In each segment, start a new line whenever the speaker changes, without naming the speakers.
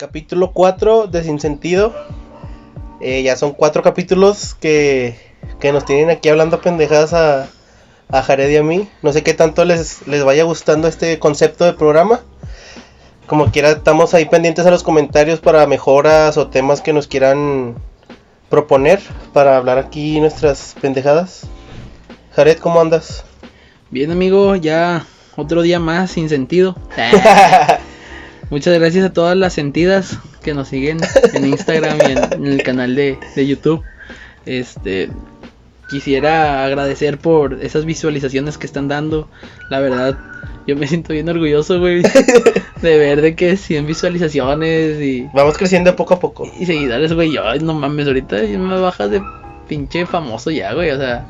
capítulo 4 de Sin Sentido. Eh, ya son cuatro capítulos que, que nos tienen aquí hablando pendejadas a, a Jared y a mí. No sé qué tanto les, les vaya gustando este concepto de programa. Como quiera, estamos ahí pendientes a los comentarios para mejoras o temas que nos quieran proponer para hablar aquí nuestras pendejadas. Jared, ¿cómo andas?
Bien, amigo, ya otro día más sin sentido. Muchas gracias a todas las sentidas que nos siguen en Instagram y en, en el canal de, de YouTube. Este, quisiera agradecer por esas visualizaciones que están dando. La verdad, yo me siento bien orgulloso, güey, de ver de que 100 visualizaciones y,
Vamos creciendo poco a poco.
y seguidores, güey. Yo, no mames, ahorita me bajas de pinche famoso ya, güey. O sea,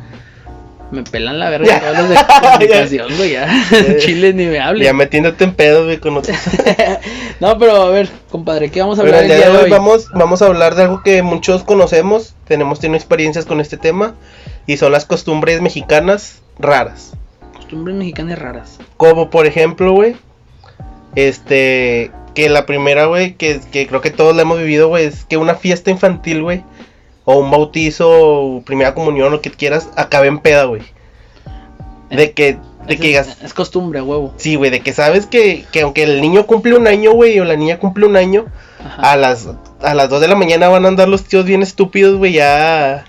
me pelan la verga todos los de comunicación, güey. Ya, Chile ni me hable.
Ya metiéndote en pedo, güey, con otros.
No, pero a ver, compadre, ¿qué vamos a hablar
el
el
día de hoy
hoy?
vamos, vamos a hablar de algo que muchos conocemos, tenemos tenido experiencias con este tema, y son las costumbres mexicanas raras.
Costumbres mexicanas raras.
Como por ejemplo, güey, este, que la primera, güey, que, que creo que todos la hemos vivido, güey, es que una fiesta infantil, güey, o un bautizo, o primera comunión, lo que quieras, acabe en peda, güey. De que, de
Es-
que digas,
es, costumbre, huevo.
sí, güey, de que sabes que, que aunque el niño cumple un año, güey, o la niña cumple un año,
Ajá.
a las, a las 2 de la mañana van a andar los tíos bien estúpidos, güey, ya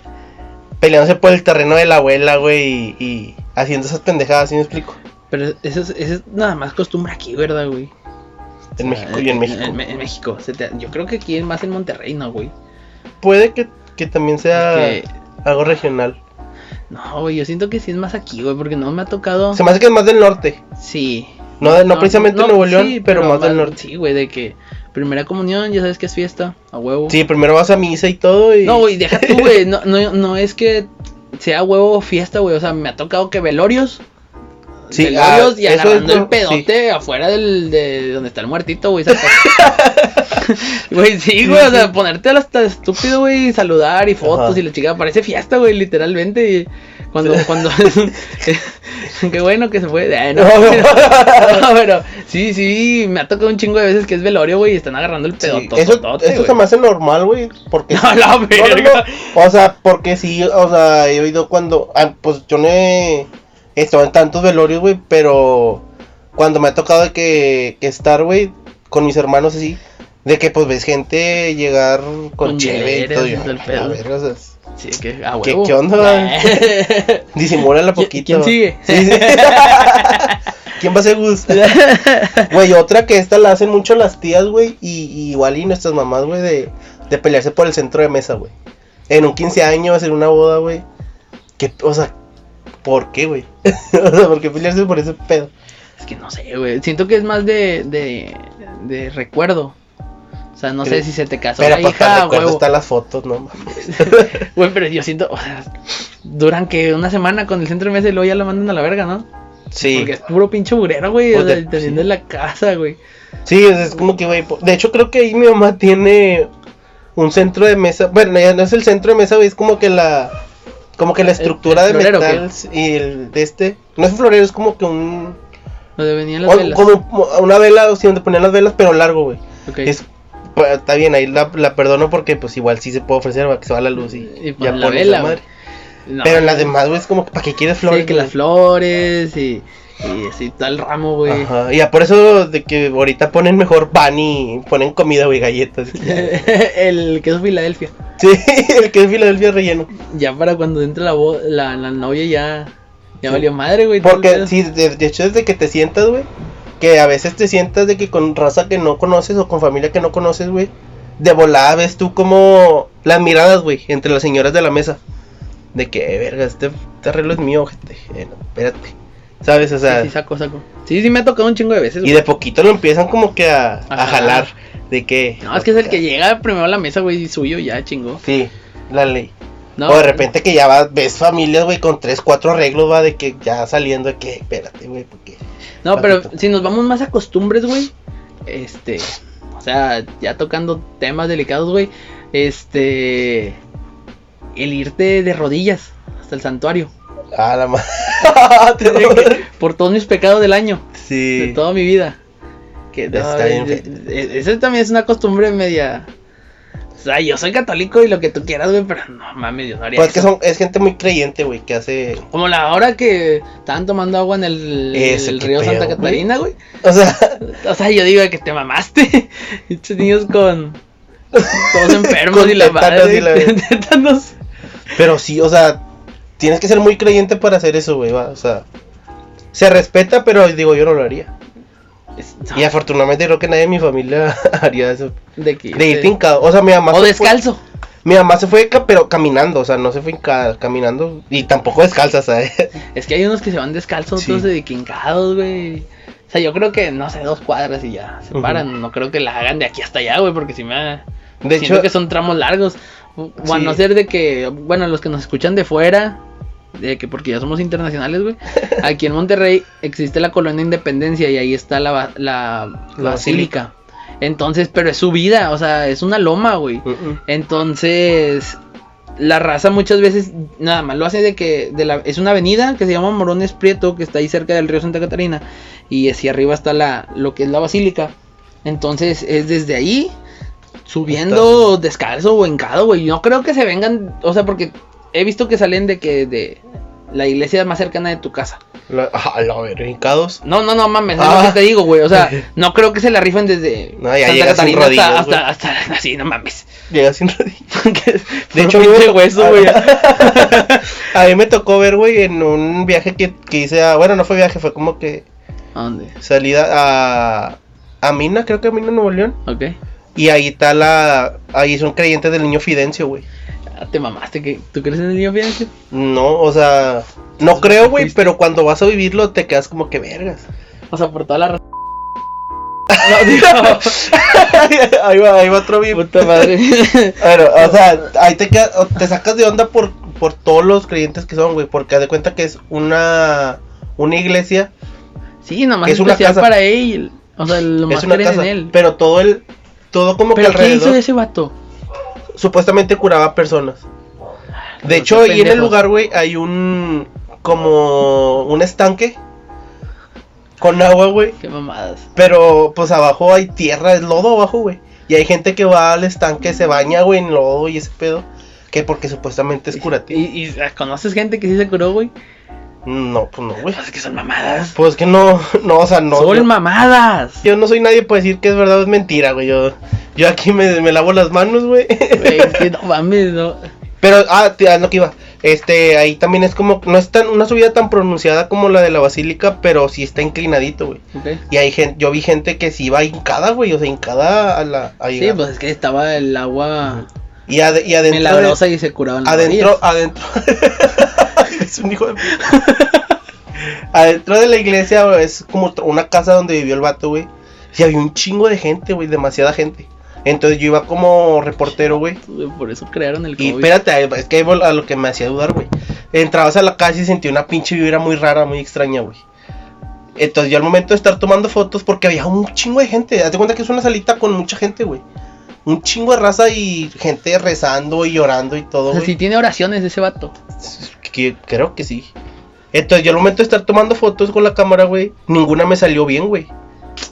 peleándose por el terreno de la abuela, güey, y, y haciendo esas pendejadas, ¿sí me explico?
Pero eso es, eso es nada más costumbre aquí, ¿verdad, güey?
En
O
México y en México.
En, en México. Se te- yo creo que aquí es más en Monterrey, ¿no, güey?
Puede que, que también sea
Que-
algo regional.
no, güey, yo siento que sí es más aquí, güey, porque no me ha tocado.
Se me hace que es más del norte.
Sí.
No, de- no precisamente Nuevo León, pero más del norte.
Sí, güey, de que primera comunión, ya sabes que es fiesta, a huevo.
Sí, primero vas a misa y todo y...
No, güey, deja tú, güey. No, no, no es que sea huevo fiesta, güey. O sea, me ha tocado que velorios.
Sí,
velorios
ah,
y agarrando el pedote afuera del, de donde está el muertito, güey. Güey, sí, güey. O
Sí,
sea,
sí.
ponerte hasta estúpido, güey. y Saludar y fotos
Ajá.
y la chica. Parece fiesta, güey, literalmente. Y cuando, cuando. Qué bueno que se fue. Eh, no, pero, no, pero sí, sí. Me ha tocado un chingo de veces que es velorio, güey. Y están agarrando el
Sí,
pedote.
eso, eso se me hace normal, güey, porque...
No, la verga.
O sea, porque sí, o sea, he oído cuando... ah, pues yo no he estado en tantos velorios, güey, pero cuando me ha tocado de que, que estar, güey, con mis hermanos así, de que pues ves gente llegar con,
Con
cheve y todo, a ver, o sea,
Sí, que a
¿Qué-
huevo.
qué onda? disimúlala
¿Qui-
poquito.
quién sigue?
Sí, sí. ¿Quién va a ser gusto? Güey, otra que esta la hacen mucho las tías, güey, y, y igual y nuestras mamás, güey, de, de pelearse por el centro de mesa, güey. En un 15 años, en una boda, güey. Que, o sea, ¿por qué, güey? o sea, ¿por qué pelearse por ese pedo?
Es que no sé, güey. Siento que es más de, de, de recuerdo. O sea, no sé si se te casó
Pero
la hija, huevo.
están las fotos, ¿no?
Güey, pero yo siento, o sea, duran que una semana con el centro de mesa y luego ya la mandan a la verga, ¿no?
Sí.
Porque es puro pinche burero, güey.
Pues
O sea, teniendo en la casa, güey.
Sí, es, es como que, güey. De hecho, creo que ahí mi mamá tiene un centro de mesa. Bueno, ya no es el centro de mesa, güey, es como que la. Como que la estructura
el
de metal y el de este. No es un florero, es como que un.
Donde venían las
o-
velas.
como un- una vela, o sea, donde ponían las velas, pero largo, güey.
Ok.
Es, pues, está bien, ahí la, la perdono porque, pues, igual sí se puede ofrecer para que se va la luz y,
Y pues, la vela,
la madre.
No,
Pero en las demás, güey, es como que para qué quieres flores.
Sí, que las flores y, y así tal ramo, güey.
Ajá, y ya por eso de que ahorita ponen mejor pan y ponen comida, güey, galletas.
el queso Filadelfia.
Sí, el que es Filadelfia relleno.
Ya para cuando entre la, la, la novia ya, ya
Sí.
valió madre, güey. el
Porque sí, de, de hecho desde que te sientas, güey, que a veces te sientas de que con raza que no conoces o con familia que no conoces, güey, de volada ves tú como las miradas, güey, entre las señoras de la mesa. De que, "Eh, verga, este, este arreglo es mío, gente. Eh, no, espérate. ¿Sabes? O sea,
Sí, sí, saco, saco. Sí, sí me ha tocado un chingo de veces,
y
güey.
de poquito lo empiezan como que a, a
A
jalar. De que.
No, es que es el que llega primero a la mesa, güey, y suyo ya chingó.
Sí, la ley.
No,
o de repente que ya va, ves familias, güey, con tres, cuatro arreglos, va, de que ya saliendo de que, espérate, güey, porque.
No, pero si nos vamos más a costumbres, güey. Este. O sea, ya tocando temas delicados, güey. Este. El irte de rodillas hasta el santuario.
Ah, la madre.
Por todos mis pecados del año. De
sí.
toda mi vida. Que no,
Está bien
eso también es una costumbre media. O sea, yo soy católico y lo que tú quieras, güey, pero no mames, yo no haría
Pues es que son, es gente muy creyente, güey, que hace.
Como la hora que estaban tomando agua en el, el río Santa
pedo,
Catarina, güey.
O sea,
O sea, yo digo que te mamaste. Estos niños con. Todos enfermos
Con
y la madre.
y la- pero sí, o sea, tienes que ser muy creyente para hacer eso, güey, o sea. Se respeta, pero digo, yo no lo haría. Y afortunadamente creo que nadie en mi familia haría eso.
de que.
De ir
de-
hincado. O sea, mi mamá.
o
se fue-
descalzo.
mi mamá se fue, pero caminando, o sea, no se fue hincada, caminando. Y tampoco descalza, ¿sabes?
Es que hay unos que se van descalzos,
Sí.
otros de quincados, güey. O sea, yo creo que, no sé, dos cuadras y ya se paran. No creo que la hagan de aquí hasta allá, güey, porque si me.
De
siento
hecho,
que son tramos largos. O o a
Sí.
no ser de que, bueno, los que nos escuchan de fuera, de que porque ya somos internacionales, güey. Aquí en Monterrey existe la colonia Independencia y ahí está la, la,
La
basílica. Entonces, pero es subida, o sea, es una loma, güey.
Mm, mm.
Entonces, la raza muchas veces nada más lo hace de que de la, es una avenida que se llama Morones Prieto, que está ahí cerca del río Santa Catarina, y hacia arriba está la, lo que es la basílica. Entonces, es desde ahí subiendo descalzo o hincado, güey. No creo que se vengan, o sea, porque he visto que salen de que de la iglesia más cercana de tu casa.
La, a la verga, hincados.
No, no, no mames, es
Ah.
lo que te digo, güey. O sea, no creo que se la rifen desde
No, ya
Santa Catarina
rodillas,
hasta, hasta, hasta así, no mames.
Llega sin rodillas.
de
hecho,
pinche hueso, güey.
A mí me tocó ver, güey, en un viaje que, que hice a. Bueno, no fue viaje, fue como que
¿A dónde?
salida a. A Mina, creo que a Mina, Nuevo León.
Ok.
Y ahí está la. Ahí son creyentes del niño Fidencio, güey.
Ah, Te mamaste, que ¿tú crees en el niño Fidencio?
No, o sea. No creo, güey, pero cuando vas a vivirlo te quedas como que vergas.
O sea, por toda la razón. No,
ahí, va, ahí va otro beef.
puta madre.
Bueno, o sea, ahí te, quedas- te sacas de onda por, por todos los creyentes que son, güey. Porque haz de cuenta que es una. Una iglesia.
Sí, nomás
Es
es
una
especial
casa.
para él. O sea, lo más
es una
creen
casa.
en él.
Pero todo el. Todo como
¿Pero
que
qué hizo
alrededor.
ese vato?
Supuestamente curaba personas. De
Pero
hecho, ahí en el lugar, güey, hay un. Como. Un estanque. Con agua, güey.
Qué mamadas.
Pero pues abajo hay tierra, es lodo abajo, güey. Y hay gente que va al estanque, se baña, güey, en lodo y ese pedo. Que porque supuestamente es curativo.
¿Y, y conoces gente que sí se curó, güey?
No, pues no, güey.
Pues que son mamadas.
Pues que no, no, o sea, no.
son
yo,
mamadas.
yo no soy nadie para decir que es verdad o es mentira, güey. Yo, yo aquí me, me lavo las manos, güey.
Güey, es que no mames, no.
Pero, ah, tía, lo que iba. Este, ahí también es como, no es tan, una subida tan pronunciada como la de la basílica, pero sí está inclinadito, güey.
Ok.
Y hay gente, yo vi gente que sí iba hincada, güey, o sea, hincada a la, a
Sí, pues es que estaba el agua
y, ade- y adentro, de-
milagrosa y se curaban las
adentro, adentro, es un hijo de adentro de la iglesia, es como una casa donde vivió el vato, güey. Y había un chingo de gente, güey, demasiada gente. Entonces yo iba como reportero, güey.
Por eso crearon el
Y
COVID.
espérate, es que a lo que me hacía dudar, güey. Entrabas a la casa y sentí una pinche vibra muy rara, muy extraña, güey. Entonces yo al momento de estar tomando fotos, porque había un chingo de gente, de cuenta que es una salita con mucha gente, güey. Un chingo de raza y gente rezando y llorando y todo,
O sea, si tiene oraciones ese vato.
Que- creo que sí. Entonces yo al momento de estar tomando fotos con la cámara, güey, ninguna me salió bien, güey.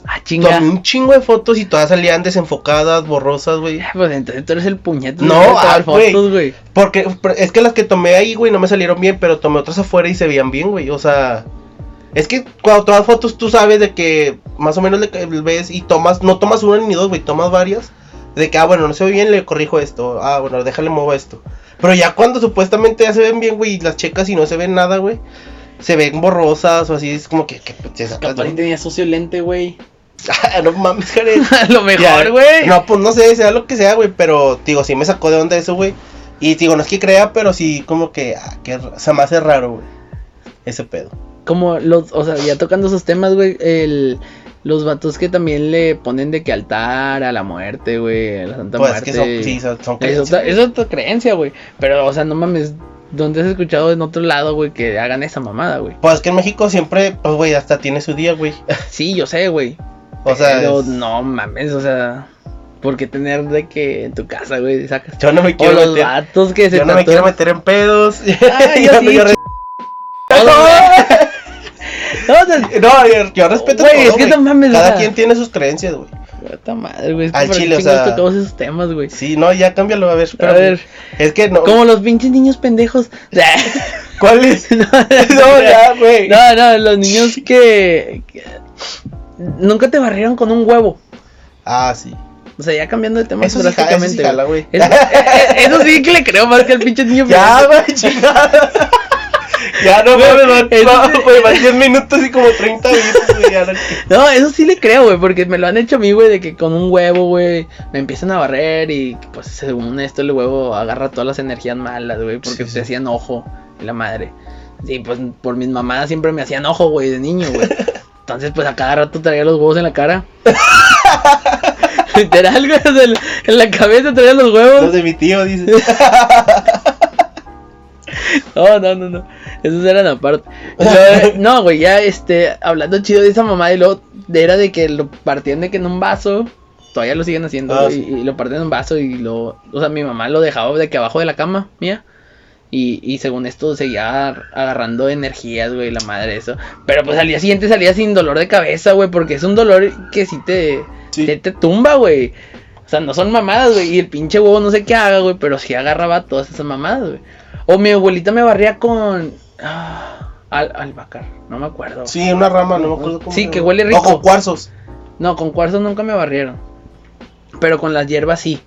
Ah, chinga.
Tomé un chingo de fotos y todas salían desenfocadas, borrosas, güey.
Pues entonces tú eres el puñete.
No, ah, güey.
fotos, güey.
Porque es que las que tomé ahí, güey, no me salieron bien, pero tomé otras afuera y se veían bien, güey. O sea, es que cuando tomas fotos tú sabes de que más o menos le ves y tomas, no tomas una ni dos, güey, tomas varias. De que, ah, bueno, no se ve bien, le corrijo esto. Ah, bueno, déjale mover esto. Pero ya cuando supuestamente ya se ven bien, güey, y las checas y no se ven nada, güey. Se ven borrosas o así, es como que, que te sacas
Capaz tenía socio lente, güey.
Ah, no mames, Jared.
A lo mejor, güey.
No, pues no sé, sea lo que sea, güey, pero digo, sí me sacó de onda eso, güey. Y digo, no es que crea, pero sí como que, ah, que se me hace raro, güey. Ese pedo.
Como los, o sea, ya tocando esos temas, güey, el, los vatos que también le ponen de que altar a la muerte, güey, a la Santa
Pues es
Muerte.
que son, sí, son, son
es,
creencias,
otra,
güey.
es otra creencia, güey. Pero, o sea, no mames, ¿dónde has escuchado en otro lado, güey, que hagan esa mamada, güey?
Pues es que en México siempre, pues, güey, hasta tiene su día, güey.
Sí, yo sé, güey.
O sea,
Pero
es-
no mames, o sea, ¿por qué tener de que en tu casa, güey, sacas?
yo no me
O
quiero
los
meter.
que se
Yo no me quiero meter en pedos.
Ay,
Yo
yo sí,
yo re-
No,
yo, respeto
Güey, es que no mames,
Cada quien tiene sus creencias, güey.
puta madre, güey. es que
Al
¿para qué
chile, o sea-
tocamos esos temas, güey.
Sí, no, ya cámbialo, a ver.
A
espérame.
ver.
Es que no.
Como los pinches niños pendejos.
¿Cuál es?
no,
No, ya, güey.
No, no, los niños que, que nunca te barrieron con un huevo.
Ah, sí.
O sea, ya cambiando de tema
Eso sí jala,
drásticamente.
eso sí jala.
Eso, eh, eh, eso sí que le creo más que al pinche niño
Ya, güey, chingada. Ya no mames, no, güey, van 10 minutos y como 30 minutos, güey. ya no-
No, eso sí le creo, güey, porque me lo han hecho a mí, güey, de que con un huevo, güey, me empiezan a barrer y pues según esto el huevo agarra todas las energías malas, güey, porque
Sí,
te hacían ojo y la madre. Sí, pues por mis mamadas siempre me hacían ojo, güey, de niño, güey. Entonces, pues a cada rato traía los huevos en la cara. Literal, güey, en la cabeza traía los huevos.
Los de mi tío, dice.
No, no, no, no. Esos eran aparte. Luego, no, güey, ya este, hablando chido de esa mamá y luego era de que lo partían de que en un vaso. Todavía lo siguen haciendo,
Ah, sí.
y, y lo partían en un vaso y lo. O sea, mi mamá lo dejaba de que abajo de la cama mía. Y, y según esto seguía ar- agarrando energías, güey, la madre eso. Pero pues al día siguiente salía sin dolor de cabeza, güey, porque es un dolor que sí te,
Sí.
te, te tumba, güey. O sea, no son mamadas, güey. Y el pinche huevo no sé qué haga, güey, pero sí agarraba todas esas mamadas, güey. O mi abuelita me barría con. Ah, al, albahaca, no me acuerdo.
Sí, una rama, no me acuerdo cómo.
Sí, que huele rico.
O con cuarzos.
No, con cuarzo nunca me barrieron. Pero con las hierbas sí.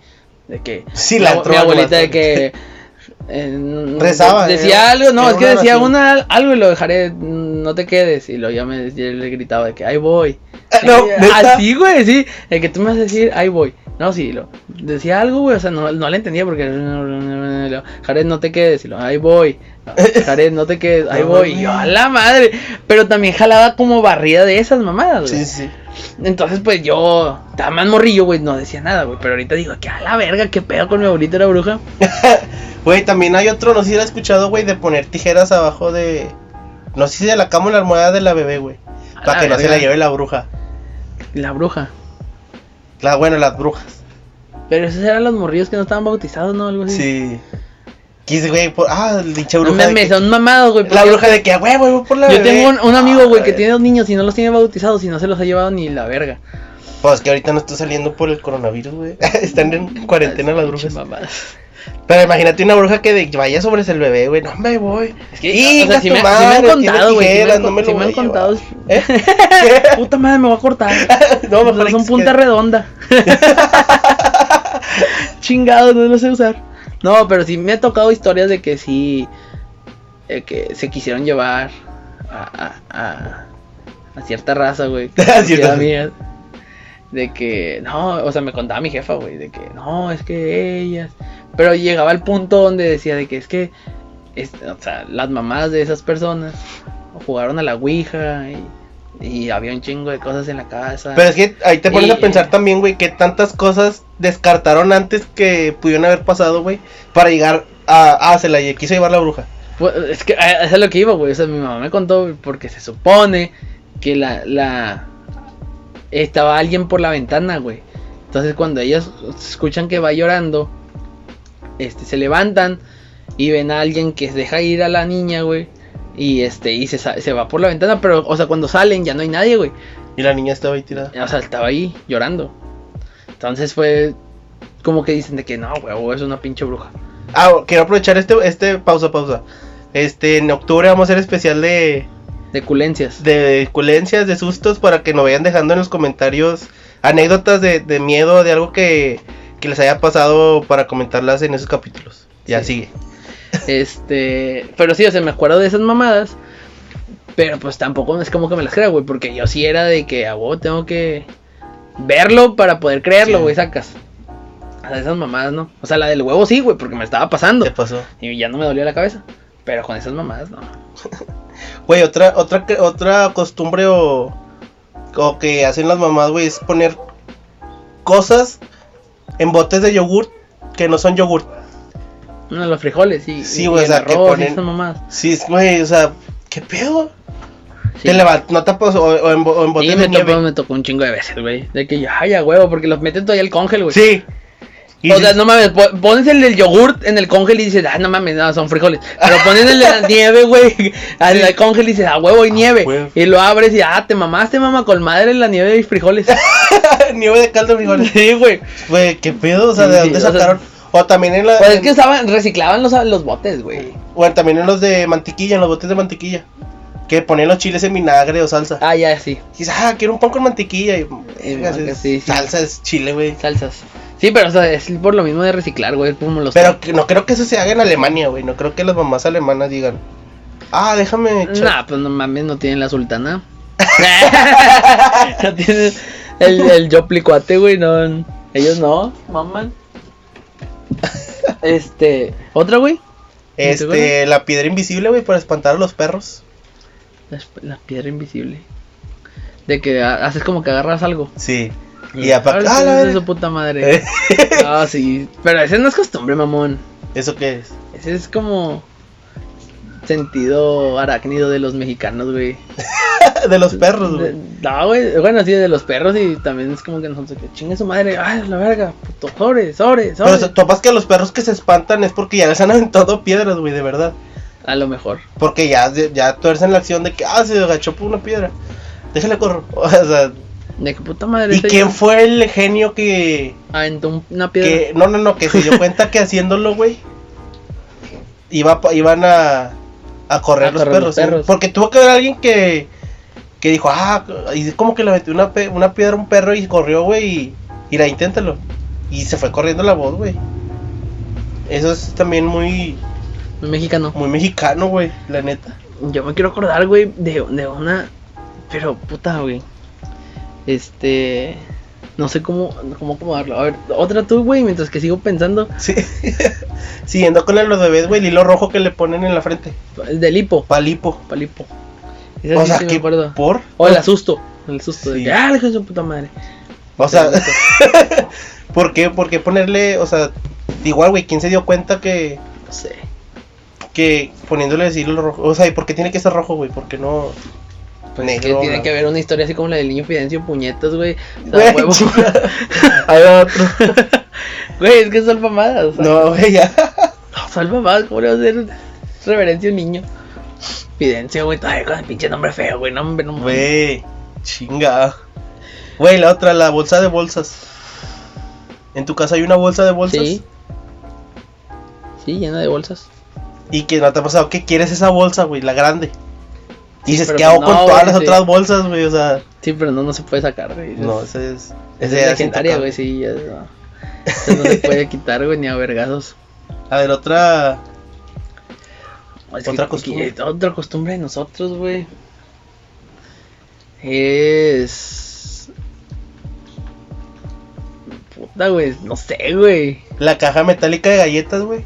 De que.
Sí, la
Mi abuelita de que. eh,
Rezaba,
Decía algo, no, es que
una
decía una, algo y lo dejaré, no te quedes. Y luego ya me yo le gritaba de que ahí voy.
No,
Y-
¿neta?
Así, güey, sí. De que tú me vas a decir, ahí voy. No, sí, lo, decía algo, güey, o sea, no, no le entendía porque. Jared, no te quedes. Y lo, ahí voy. Jared, no te quedes, ahí voy. Y yo, a la madre. Pero también jalaba como barrida de esas mamadas, güey.
Sí, sí.
Entonces, pues yo, estaba más morrillo, güey, no decía nada, güey. Pero ahorita digo, que a la verga, qué pedo con mi abuelita era bruja.
Güey, también hay otro, no sé si lo escuchado, güey, de poner tijeras abajo de. No sé si de la cama o la almohada de la bebé, güey. Para que no se la lleve la bruja.
La bruja.
La, bueno, las brujas.
Pero esos eran los morrillos que no estaban bautizados, ¿no? Algo así.
Sí. Quise, güey, por... ah, dicha
No
bruja. de
mames,
que-
son mamados, güey.
La bruja de que, a huevo, voy por la
Yo
bebé.
tengo un, un amigo, güey, que tiene dos niños y no los tiene bautizados y no se los ha llevado ni la verga.
Pues que ahorita no está saliendo por el coronavirus, güey. Están en cuarentena las brujas.
Mamadas.
Pero imagínate una bruja que de- vaya sobre el bebé, güey. No me voy.
Es que,
Y
o sea, sí me, sí me han contado, güey. Sí me han, con- sí me han contado.
¿Eh?
Puta madre, me voy a cortar.
no,
No,
mejor
son
que-
punta redonda. Chingado, no lo sé usar. No, pero sí me ha tocado historias de que sí. eh, que se quisieron llevar a, a, a, a cierta raza, güey.
A cierta raza.
De que, no, o sea, me contaba mi jefa, güey, de que, no, es que ellas. Pero llegaba al punto donde decía de que es que, es- o sea, las mamás de esas personas jugaron a la Ouija y, y había un chingo de cosas en la casa.
Pero es que ahí te pones
Y-
a pensar también, güey, que tantas cosas descartaron antes que pudieron haber pasado, güey, para llegar a. Ah, se la lle- quiso llevar la bruja.
Pues, es que a- eso es lo que iba, güey. O sea, mi mamá me contó porque se supone que la, la estaba alguien por la ventana, güey. Entonces cuando ellos escuchan que va llorando, este se levantan y ven a alguien que deja ir a la niña, güey. Y este, y se, va por la ventana, pero, o sea, cuando salen ya no hay nadie, güey.
Y la niña estaba ahí tirada.
O sea, estaba ahí llorando. Entonces fue como que dicen de que no, güey, es una pinche bruja.
Ah, quiero aprovechar este, este, pausa, pausa. Este, en octubre vamos a hacer especial De
culencias.
de culencias, de sustos, para que nos vayan dejando en los comentarios anécdotas de, de miedo, de algo que, que les haya pasado para comentarlas en esos capítulos. Ya
Sí.
sigue.
Este, pero sí, o sea, me acuerdo de esas mamadas. Pero pues tampoco es como que me las crea, güey. Porque yo sí era de que a huevo tengo que verlo para poder creerlo,
Sí.
güey, sacas. O sea, esas mamadas, ¿no? O sea, la del huevo sí, güey, porque me estaba pasando.
¿Qué pasó?
Y ya no me dolía la cabeza. Pero con esas mamadas, no.
Güey, otra, otra, otra costumbre o, o que hacen las mamás, güey, es poner cosas en botes de yogurt que no son yogurt.
No, los frijoles, sí.
Sí, güey, o sea, que
arroz
ponen-. Sí, güey, o sea, ¿qué pedo?
Sí.
Te levant- no o, o en, bo- o en botes
Sí,
de
me tocó,
nieve.
me tocó un chingo de veces, güey. De que ya, ay, a huevo, porque los meten todavía al congel, güey.
Sí. Y
o
si-
sea, no mames, po- pones el del yogurt en el congel y dices, ah, no mames, no, son frijoles. Pero pones el de la nieve, güey, en el congel y dices, ah, huevo y nieve.
huevo.
Y lo abres y, ah, te mamaste, mamá, con madre la nieve y frijoles.
Nieve de caldo de frijoles.
sí, güey.
Güey, ¿qué pedo? O sea,
Sí,
¿de
sí,
dónde
o sea-
sacaron? O también en la.
Pues es que usaban, reciclaban los, los botes, güey.
Bueno, también en los de mantequilla, en los botes de mantequilla. Que ponían los chiles en vinagre o salsa.
Ah, ya, sí.
Y dices, ah, quiero un pan con mantequilla. Y,
sí,
es-
sí.
Salsa es chile, güey.
Salsas. Sí, pero o sea, es por lo mismo de reciclar, güey, como los...
Pero que no creo que eso se haga en Alemania, güey. No creo que las mamás alemanas digan, ah, déjame echar.
Nah, pues no mames, no tienen la sultana. no tienen el, el yoplicuate, güey, no. Ellos no, maman. Este, ¿otra, güey?
Este, la piedra invisible, güey, para espantar a los perros.
La, piedra invisible. De que ha- haces como que agarras algo.
Sí. Y apa-
Ahora
ah, la
de su puta madre. Ah, sí. Pero ese no es costumbre, mamón.
¿Eso qué es?
Ese es como sentido arácnido de los mexicanos, güey.
de los perros, güey.
No, güey, bueno, sí, de los perros y también es como que nosotros que chingue su madre, ay, la verga, puto, sobre, sobre,
Pero
sobre.
se- topas que a los perros que se espantan es porque ya les han aventado piedras, güey, de verdad.
A lo mejor.
Porque ya, ya tuercen la acción de que, ah, se agachó por una piedra. Déjale corro. O sea,
De que puta madre.
¿y quién fue el genio que,
Aventó un- una piedra.
que, no, no, no, que se dio cuenta que haciéndolo, güey, iba, iban a, a correr
A
los
correr
perros.
los
¿sí?
perros.
Porque tuvo que haber alguien que, que dijo, ah, y como que le metió una, una piedra a un perro y corrió, güey, y, y la inténtalo. Y se fue corriendo la voz, güey. Eso es también muy,
Un mexicano.
muy mexicano, güey, la neta.
Yo me quiero acordar, güey, de, de una. Pero puta, güey. Este. No sé cómo, cómo acomodarlo. A ver, otra tú, güey, mientras que sigo pensando.
Sí. Siguiendo con los bebés, güey, el hilo rojo que le ponen en la frente.
Del hipo.
Palipo.
Palipo.
O
sí,
sea,
sí me
¿qué
acuerdo.
por?
O el asusto. El susto de que, ah, le su puta madre.
O sea, ¿por qué, ¿por qué ponerle, o sea, igual, güey, ¿quién se dio cuenta que,
No sé.
que poniéndole el hilo rojo? O sea, ¿y por qué tiene que ser rojo, güey? ¿Por qué no
Pues tiene que haber una historia así como la del niño Fidencio Puñetas, güey. O sea,
va otro.
Güey, es que son mamadas. O sea,
No, güey, ya.
no, son mamadas. ¿Cómo le va a hacer reverencia a un niño? Fidencio, güey. Ay, con el pinche nombre feo, güey. No, hombre, no.
Güey, chinga. Güey, la otra, la bolsa de bolsas. ¿En tu casa hay una bolsa de bolsas?
Sí. Sí, llena de bolsas.
Y que no te ha pasado que quieres esa bolsa, güey, la grande. Dices,
pero
¿qué hago
no,
con todas
güey,
las
sí.
otras bolsas, güey? O sea,
Sí, pero no, no se puede sacar, güey.
no, ese es.
es
ese es
legendaria, güey. Sí, ya no. Eso no se puede quitar, güey, ni a vergazos.
A ver, otra.
Es
Otra
que-
costumbre.
que- otra costumbre de nosotros, güey. Es. Puta, güey. No sé, güey.
La caja metálica de galletas, güey.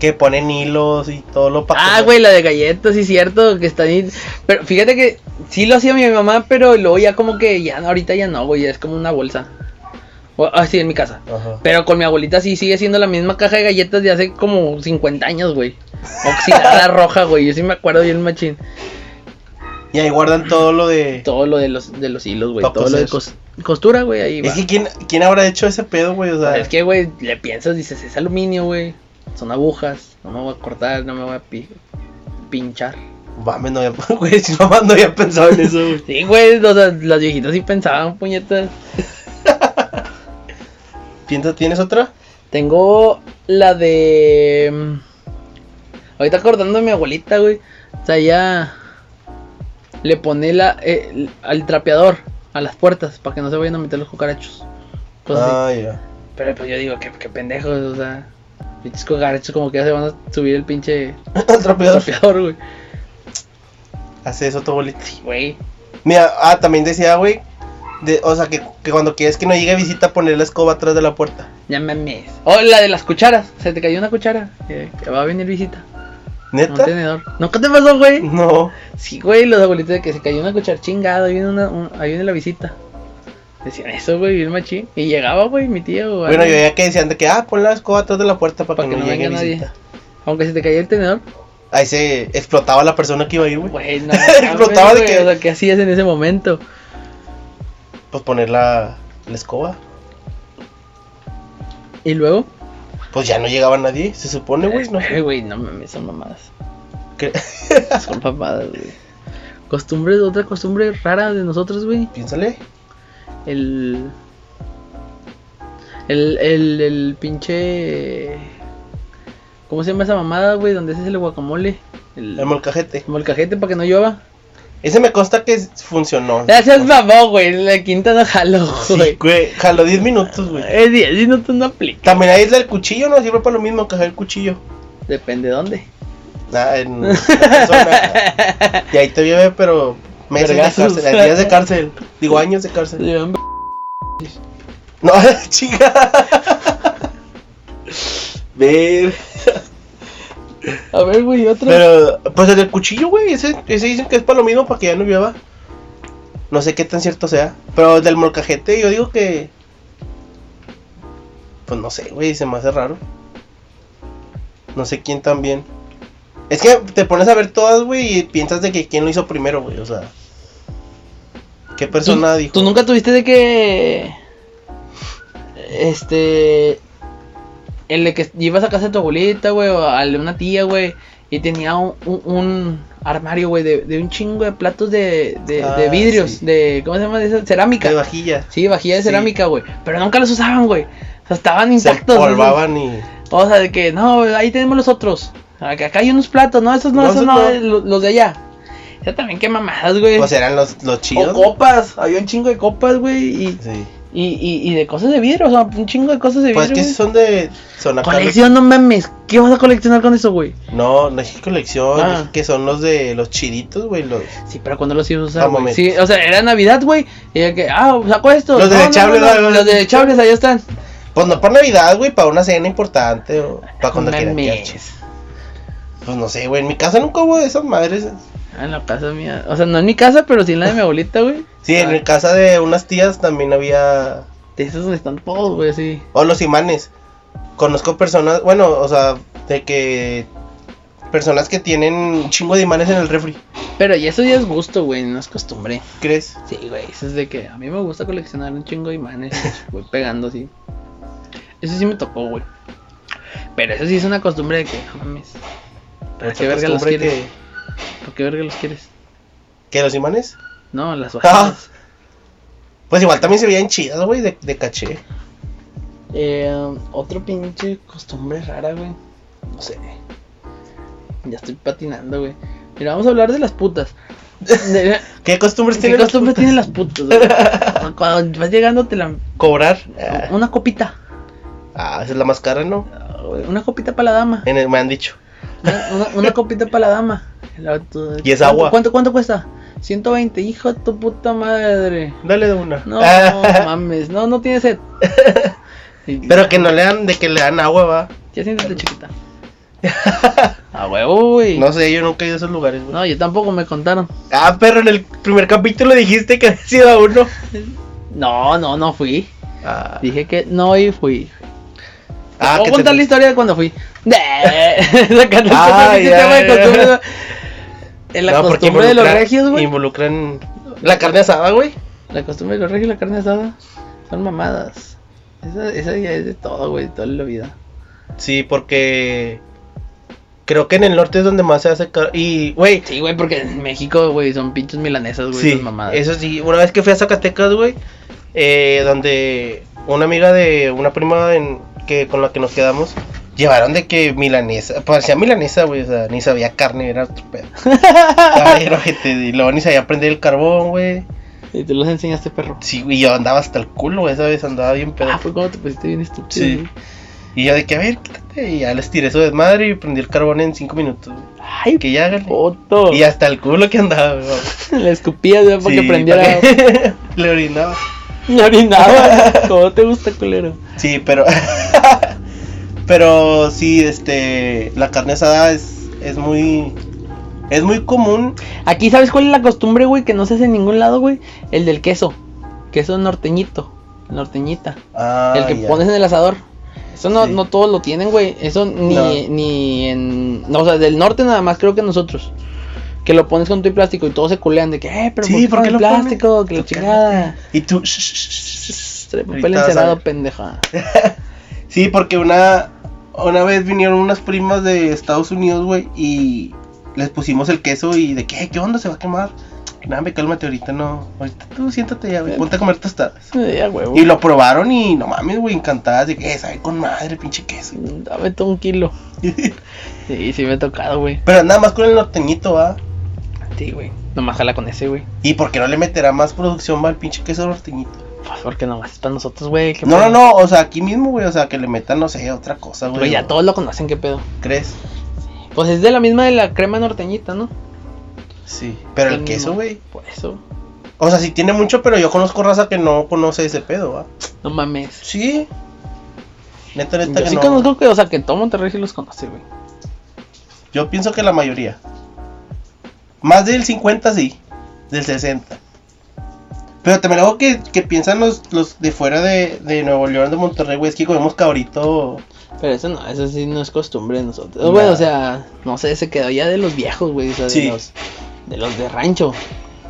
Que ponen hilos y todo lo para.
Ah, güey, la de galletas, sí, cierto. Que está ahí. Pero fíjate que sí lo hacía mi mamá, pero luego ya como que ya, ahorita ya no, güey. Es como una bolsa. O- Ah, sí, en mi casa.
Ajá.
Pero con mi abuelita sí sigue siendo la misma caja de galletas de hace como 50 años, güey. Oxidada roja, güey. Yo sí me acuerdo bien machín.
Y ahí guardan todo lo de.
Todo lo de los, de los hilos, güey. Todo lo de cos- costura, güey. Ahí
Es
va.
que ¿quién, ¿quién habrá hecho ese pedo, güey? O sea,
Es que, güey, le piensas, dices, es aluminio, güey. Son agujas. No me voy a cortar, no me voy a pi- pinchar.
mames, no había. Güey, si mamá no había pensado en eso, güey.
Sí, güey, o sea, las viejitas sí pensaban, puñetas.
¿Piensa, ¿Tienes otra?
Tengo la de. mm, Ahorita acordando de mi abuelita, güey. O sea, ella le pone la, eh, al trapeador a las puertas para que no se vayan a meter los cucarachos. Cosas.
Ah, ya.
Pero pues yo digo, qué, qué pendejos, o sea. Pinches cucarachos como que ya se van a subir el pinche
El trapeador.
güey.
Hace eso tu abuelita.
Sí, güey.
Mira, ah, también decía, güey. De, o sea, que, que cuando quieres que no llegue visita, poner la escoba atrás de la puerta.
Ya mames. Oh, la de las cucharas. Se te cayó una cuchara. Que, que va a venir visita. Un
¿Neta?
tenedor. ¿Nunca te pasó, güey?
No.
Sí, güey, los abuelitos de que se cayó una cuchara chingada, ahí viene, una, un- ahí viene la visita. Decían eso, güey, bien machín. Y llegaba, güey, mi tío. o
Bueno, yo ya que decían de que, ah, pon la escoba atrás de la puerta para
Pa'
que, no, llegue
venga nadie. Aunque se te cayó el tenedor.
Ahí se explotaba la persona que iba a ir, güey.
Güey, no.
Explotaba de
güey,
que-
O sea, ¿qué hacías en ese momento?
Pues poner la, la escoba.
¿Y luego?
Pues ya no llegaba nadie, se supone, güey. No
güey, no mames, son mamadas.
¿Qué?
Son mamadas, güey. Costumbre, otra costumbre rara de nosotros, güey.
Piénsale.
El. El, el, el pinche. ¿Cómo se llama esa mamada, güey? Donde se hace el guacamole. El,
El molcajete.
molcajete para que no llueva.
Ese me consta que funcionó.
Seas mamón, güey. La quinta no jalo,
Sí,
güey.
güey. Jalo 10 minutos, güey.
Eh, 10 minutos no aplica.
También ahí es el cuchillo, ¿no? Sirve para lo mismo, cajar el cuchillo.
Depende de dónde.
Ah, en la persona. Y ahí te lleve, pero meses de cárcel, días de cárcel. Digo, años de cárcel.
Llevan
No, chica. Ver.
A ver, güey, otro.
Pero, pues el del cuchillo, güey, ese, ese dicen que es para lo mismo, para que ya no llueva. No sé qué tan cierto sea. Pero el del molcajete, yo digo que. Pues no sé, güey, se me hace raro. No sé quién también. Es que te pones a ver todas, güey, y piensas de que quién lo hizo primero, güey, o sea. ¿Qué persona
¿Tú,
dijo?
tú nunca tuviste de que. Este. El de que ibas a casa de tu abuelita, güey, o al de una tía, güey. Y tenía un, un- un armario, güey, de, de un chingo de platos de, de,
Ah,
de vidrios.
sí.
De. ¿Cómo se llama? De cerámica.
De vajilla.
Sí, vajilla de
Sí.
cerámica, güey. Pero nunca los usaban, güey. O sea, estaban
Se
intactos. ¿no?
polvaban y.
O sea, de que, no, ahí tenemos los otros. Acá, hay unos platos, no, esos no,
No,
esos no,
no.
eh, lo- los de allá. Ya también qué mamadas, güey.
Pues eran los, los
o
chidos.
copas, había un chingo de copas, güey. Y,
Sí.
y, y, y de cosas de vidrio, o sea, un chingo de cosas de
Pues
vidrio.
que
güey.
son de. Son acá.
Colección, no mames. ¿Qué vas a coleccionar con eso, güey?
No, no es colección,
Ah.
es que son los de los chiditos, güey, los...
Sí, pero cuando los ibas a usar, güey. Sí, o sea, era Navidad, güey. Y que, ah, saco esto.
Los desechables,
no, no,
no,
no, los desechables, ahí están.
Pues no para Navidad, güey, para una cena importante o para cuando quieran. Pues no sé, güey, en mi casa nunca hubo esas madres.
Ah, en la casa mía. O sea, no en mi casa, pero sí en la de mi abuelita, güey.
Sí, en mi casa de unas tías también había...
De esos donde están todos, güey, así.
O los imanes. Conozco personas, bueno, o sea, de que... Personas que tienen un chingo de imanes en el refri,
Pero y eso ya es gusto, güey, no es costumbre.
¿crees?
Sí, güey, eso es de que a mí me gusta coleccionar un chingo de imanes. Voy pegando así. Eso sí me tocó, güey. Pero eso sí es una costumbre de que, no mames. ¿Para qué verga los
que...
¿Por qué verga los quieres?
¿Que los imanes?
No, las vaginas.
Pues igual también se veían chidas, güey, de, de caché.
Eh, otro pinche costumbre rara, güey. No sé. Ya estoy patinando, güey. Mira, vamos a hablar de las putas.
¿Qué costumbres
¿Qué
tienen? las
costumbre
putas?
tienen las putas, güey? Cuando vas llegando te la...
Cobrar. Ah,
Una copita.
Ah, esa es la más cara, ¿no?
Ah, Una copita para la dama.
En el, me han dicho.
Una, una- una copita para la dama. La-
Y es
¿cuánto-
agua.
¿Cuánto, cuánto cuesta? 120, hijo de tu puta madre.
Dale de una.
No mames, no, no tiene sed.
Pero que no le dan, de que le dan agua, va.
Ya siéntate chiquita. A huevo, güey.
No sé, yo nunca he ido a esos lugares, güey.
No, yo tampoco me contaron.
Ah, pero en el primer capítulo dijiste que había sido a uno.
No, no, no fui.
Ah,
Dije que no y fui.
ah
Voy
que
a contar
te-
la historia de cuando fui. Sacando
Ah, ya, ya.
En la
No,
costumbre de los regios, güey.
Involucran la carne asada, güey.
La costumbre de los regios y la carne asada son mamadas. Esa, esa ya es de todo, güey, toda la vida.
Sí, porque creo que en el norte es donde más se hace car- y güey,
Sí, güey, porque en México, güey, son pinches milanesas, güey,
sí,
esas mamadas.
eso sí, una vez que fui a Zacatecas, güey, eh, donde una amiga de una prima en- que con la que nos quedamos llevaron de que milanesa, parecía milanesa, güey, o sea, ni sabía carne, era otro pedo. Bien ojete, y luego ni sabía prender el carbón, güey.
Y tú los enseñaste, perro.
Sí, y yo andaba hasta el culo, güey, esa vez andaba bien pedo.
Ah, fue cuando te pusiste bien estúpido.
Sí.
güey.
Y yo de que, a ver, quítate, y ya les tiré su desmadre y prendí el carbón en cinco minutos, güey.
Ay,
Que ya háganle.
puto.
Y hasta el culo que andaba, güey.
Le escupías, güey, para
Sí,
que prendiera.
Le orinaba.
Me orinaba. ¿Cómo te gusta, culero?
Sí, pero. Pero sí, este. La carne asada es, es muy. Es muy común.
Aquí, ¿sabes cuál es la costumbre, güey? Que no se hace en ningún lado, güey. El del queso. Queso norteñito. Norteñita.
Ah,
el que
ya.
pones en el asador. Eso no,
Sí.
no todos lo tienen, güey. Eso ni,
No.
ni en. No, o sea, del norte nada más, creo que nosotros. Que lo pones con tu plástico y todos se culean de que, eh, pero
Sí,
¿por qué,
¿por qué
pones
lo
plástico? Que
Tú
chingada.
Y tú.
Trae papel encerado, pendeja.
Sí, porque una, una vez vinieron unas primas de Estados Unidos, güey, y les pusimos el queso y de qué, qué onda, se va a quemar. Nada, me cálmate ahorita, no. Ahorita tú siéntate ya, güey, ponte a comer tostadas.
Ya, huevo.
Y lo probaron y no mames, güey, encantadas de que "Eh, sabe con madre, pinche queso.
Dame todo un kilo. Sí, sí me ha tocado, güey.
Pero nada más con el norteñito, va.
Sí, güey. Nomás jala con ese, güey.
¿Y por qué no le meterá más producción, al pinche queso norteñito?
Pues porque nomás es para nosotros, güey. ¿qué
No, no,
pedo?
no, o sea, aquí mismo, güey, o sea, que le metan, no sé, otra cosa, güey.
Güey, ya todos lo conocen, ¿qué pedo?
¿Crees?
Pues es de la misma de la crema norteñita, ¿no?
Sí. Pero el queso, güey.
Por eso.
O sea, sí tiene mucho, pero yo conozco raza que no conoce ese pedo, ¿va?
No mames.
Sí. Neta, neta
Yo
que
sí
no.
conozco que, o sea, que todo Monterrey sí los conoce, güey.
Yo pienso que la mayoría. Más del 50 sí. Del 60. Pero también algo que, que piensan los, los de fuera de, de Nuevo León, de Monterrey, güey, es que comemos cabrito.
Pero eso no, eso sí no es costumbre de nosotros.
Nah.
Bueno, o sea, no sé, se quedó ya de los viejos, güey. O sea,
Sí.
de los de los de rancho.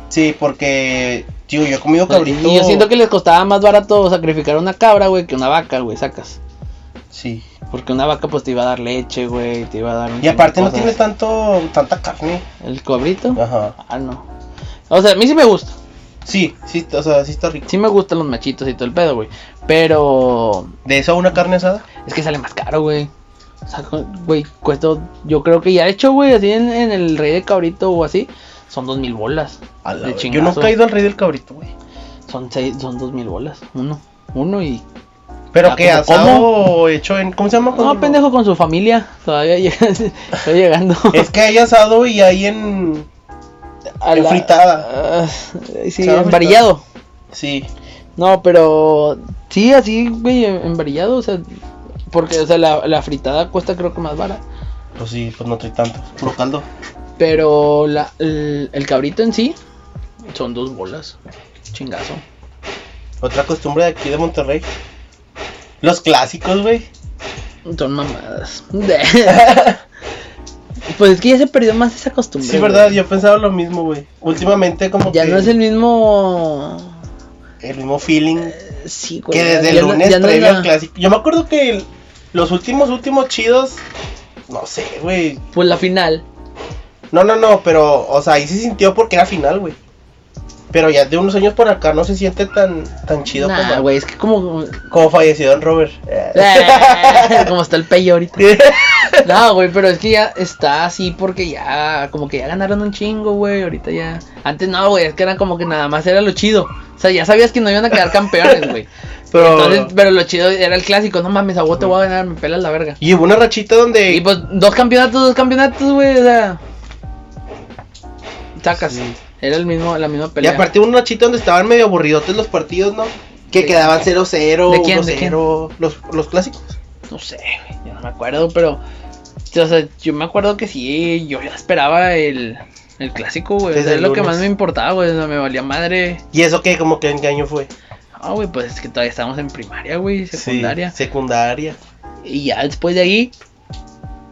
Sí, porque, tío, yo he comido cabrito.
Y yo siento que les costaba más barato sacrificar una cabra, güey, que una vaca, güey, sacas.
Sí.
Porque una vaca, pues te iba a dar leche, güey, te iba a dar un
Y aparte no
de
tiene
cosas.
tanto tanta carne.
¿El cobrito?
Ajá.
Ah, no. O sea, a mí sí me gusta.
Sí, sí, o sea, sí está rico.
Sí me gustan los machitos y todo el pedo, güey. Pero
¿De eso a una carne asada?
es que sale más caro, güey. O sea, güey, cuesta. Yo creo que ya hecho, güey, así en, en el rey de cabrito o así, son dos mil bolas.
A la
De
verga. Yo nunca he ido al rey del cabrito, güey.
Son seis, son dos mil bolas. Uno. Uno y.
Pero
Ah,
que
¿cómo-
asado hecho en. ¿Cómo se llama?
No, pendejo con su familia. Todavía llega, estoy llegando.
Es que hay asado y hay en.
A
en fritada.
Ah, sí, embarillado.
Sí.
No, pero sí, así, güey, em- embarillado, o sea, porque, o sea, la, la fritada cuesta creo que más barata.
Pues sí, pues no trae tanto. Puro caldo.
Pero la, el, el cabrito en sí son dos bolas. Chingazo.
Otra costumbre de aquí de Monterrey. Los clásicos, güey.
Son mamadas. pues es que ya se perdió más esa costumbre.
Sí,
güey.
verdad, yo pensaba lo mismo, güey. Últimamente como
Ya
que
no es el mismo.
el mismo feeling
Sí, güey.
que desde el
ya
lunes
ya no
previo al clásico. Yo me acuerdo que el- los últimos, últimos chidos, no sé, güey.
Pues la final.
No, no, no, pero, o sea, ahí se sintió porque era final, güey. Pero ya de unos años por acá no se siente tan, tan chido
Nah,
como,
güey, es que como.
como falleció Don Robert.
como está el pello ahorita. No, güey, pero es que ya está así porque ya, como que ya ganaron un chingo, güey. Ahorita ya. Antes no, güey, es que era como que nada más era lo chido. O sea, ya sabías que no iban a quedar campeones, güey.
Pero-
Entonces, pero lo chido era el clásico. No mames, a vos te voy a ganar, me pelas la verga.
Y hubo una rachita donde...
Y pues, dos campeonatos, dos campeonatos, güey, o sea. Sacas.
Sí.
Era el mismo, la misma
Y
pelea.
aparte hubo una rachita donde estaban medio aburridotes los partidos, ¿no? Que
¿De-
quedaban 0-0,
¿De quién, de quién?
1-0, los, los clásicos.
No sé, güey, ya no me acuerdo, pero. O sea, yo me acuerdo que sí, yo ya esperaba el, el clásico, güey.
Desde
es lo que más me importaba, güey. O sea, me valía madre.
¿Y eso qué? ¿Como que en qué año fue?
Ah, güey, pues es que todavía estábamos en primaria, güey, secundaria.
Sí, secundaria.
Y ya después de ahí,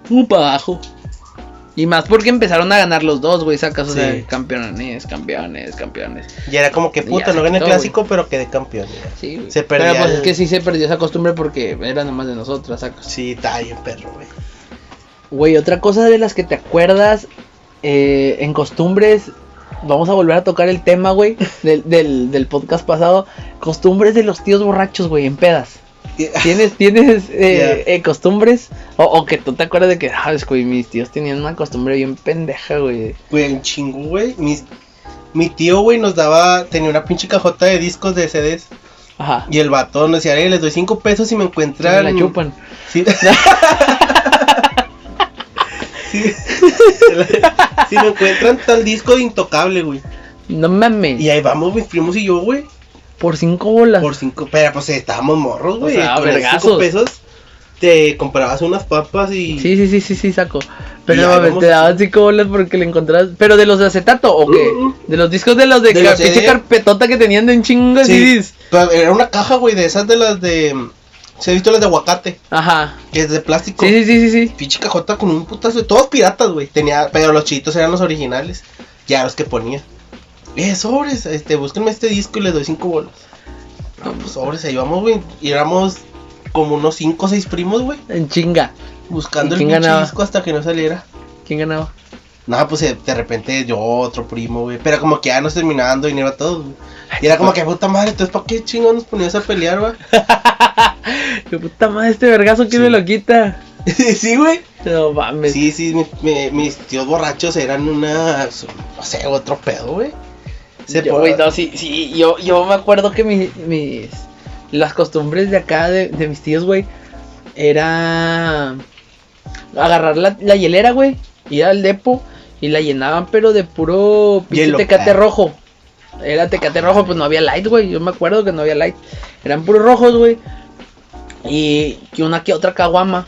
un para abajo. Y más porque empezaron a ganar los dos, güey, sacas, o
Sí.
sea, campeones, campeones, campeones.
Y era como que puta, no gané el clásico, pero quedé campeón. ya.
Sí, güey.
Se perdía
Pero pues
el-
es que sí se perdió esa costumbre porque era nomás de nosotras, sacas.
Sí, está bien perro, güey.
Güey, otra cosa de las que te acuerdas eh, en costumbres, vamos a volver a tocar el tema, güey, del, del, del podcast pasado. Costumbres de los tíos borrachos, güey, en pedas. ¿Tienes, tienes eh, eh, costumbres? O, o que tú te acuerdas de que, ah, es, güey, mis tíos tenían una costumbre bien pendeja, güey.
Güey, un chingo, güey. Mis- Mi tío, güey, nos daba, tenía una pinche cajota de discos de CDs.
Ajá.
Y el vato nos decía, "Eh, les doy cinco pesos si me encuentran.
la chupan.
Sí. Sí. si me encuentran tal disco de intocable, güey.
No mames.
Y ahí vamos mis primos y yo, güey.
Por cinco bolas.
Por cinco, pero pues estábamos morros, güey.
O sea,
Con cinco pesos te comprabas unas papas y.
Sí, sí, sí, sí, sí, saco. Pero no
vamos-
te daban cinco bolas porque le encontrabas. ¿Pero de los de acetato o qué?
Mm, mm.
De los discos de los de,
De
ca-
los CD.
pinche carpetota que tenían de un chingo de
Sí,
CDs.
era una caja, güey, de esas de las de. Se ha visto las de aguacate,
Ajá.
que es de plástico.
Sí, sí, sí, sí, sí.
Pinche cajota con un putazo todos piratas, güey. Tenía, pero los chitos eran los originales. Ya los que ponía. Eh, sobres, este, búsquenme este disco y les doy cinco bolas. No, pues sobres, ahí vamos, güey. Y éramos como unos 5 o 6 primos, güey.
En chinga.
Buscando
¿Y
el pinche disco hasta que no saliera.
¿Quién ganaba?
No, pues eh, de repente yo, otro primo, güey. Pero como que ya nos terminaban dinero a todos, güey. Y era como que puta madre, entonces ¿para qué chingón nos ponías a pelear, güey?
¡Qué puta madre este vergazo! ¿Quién
Sí.
me lo quita?
sí, güey.
No mames.
Sí, sí, mi- mi- mis tíos borrachos eran una. No sé, otro pedo, güey. Se
güey, no, sí, sí, yo, yo me acuerdo que mi- mis, las costumbres de acá, de, de mis tíos, güey, era agarrar la, la hielera, güey, ir al depo y la llenaban, pero de puro pinche tecate
Ah.
rojo. Era tecate rojo, pues no había light, güey, yo me acuerdo que no había light. Eran puros rojos, güey. Y que una que otra caguama.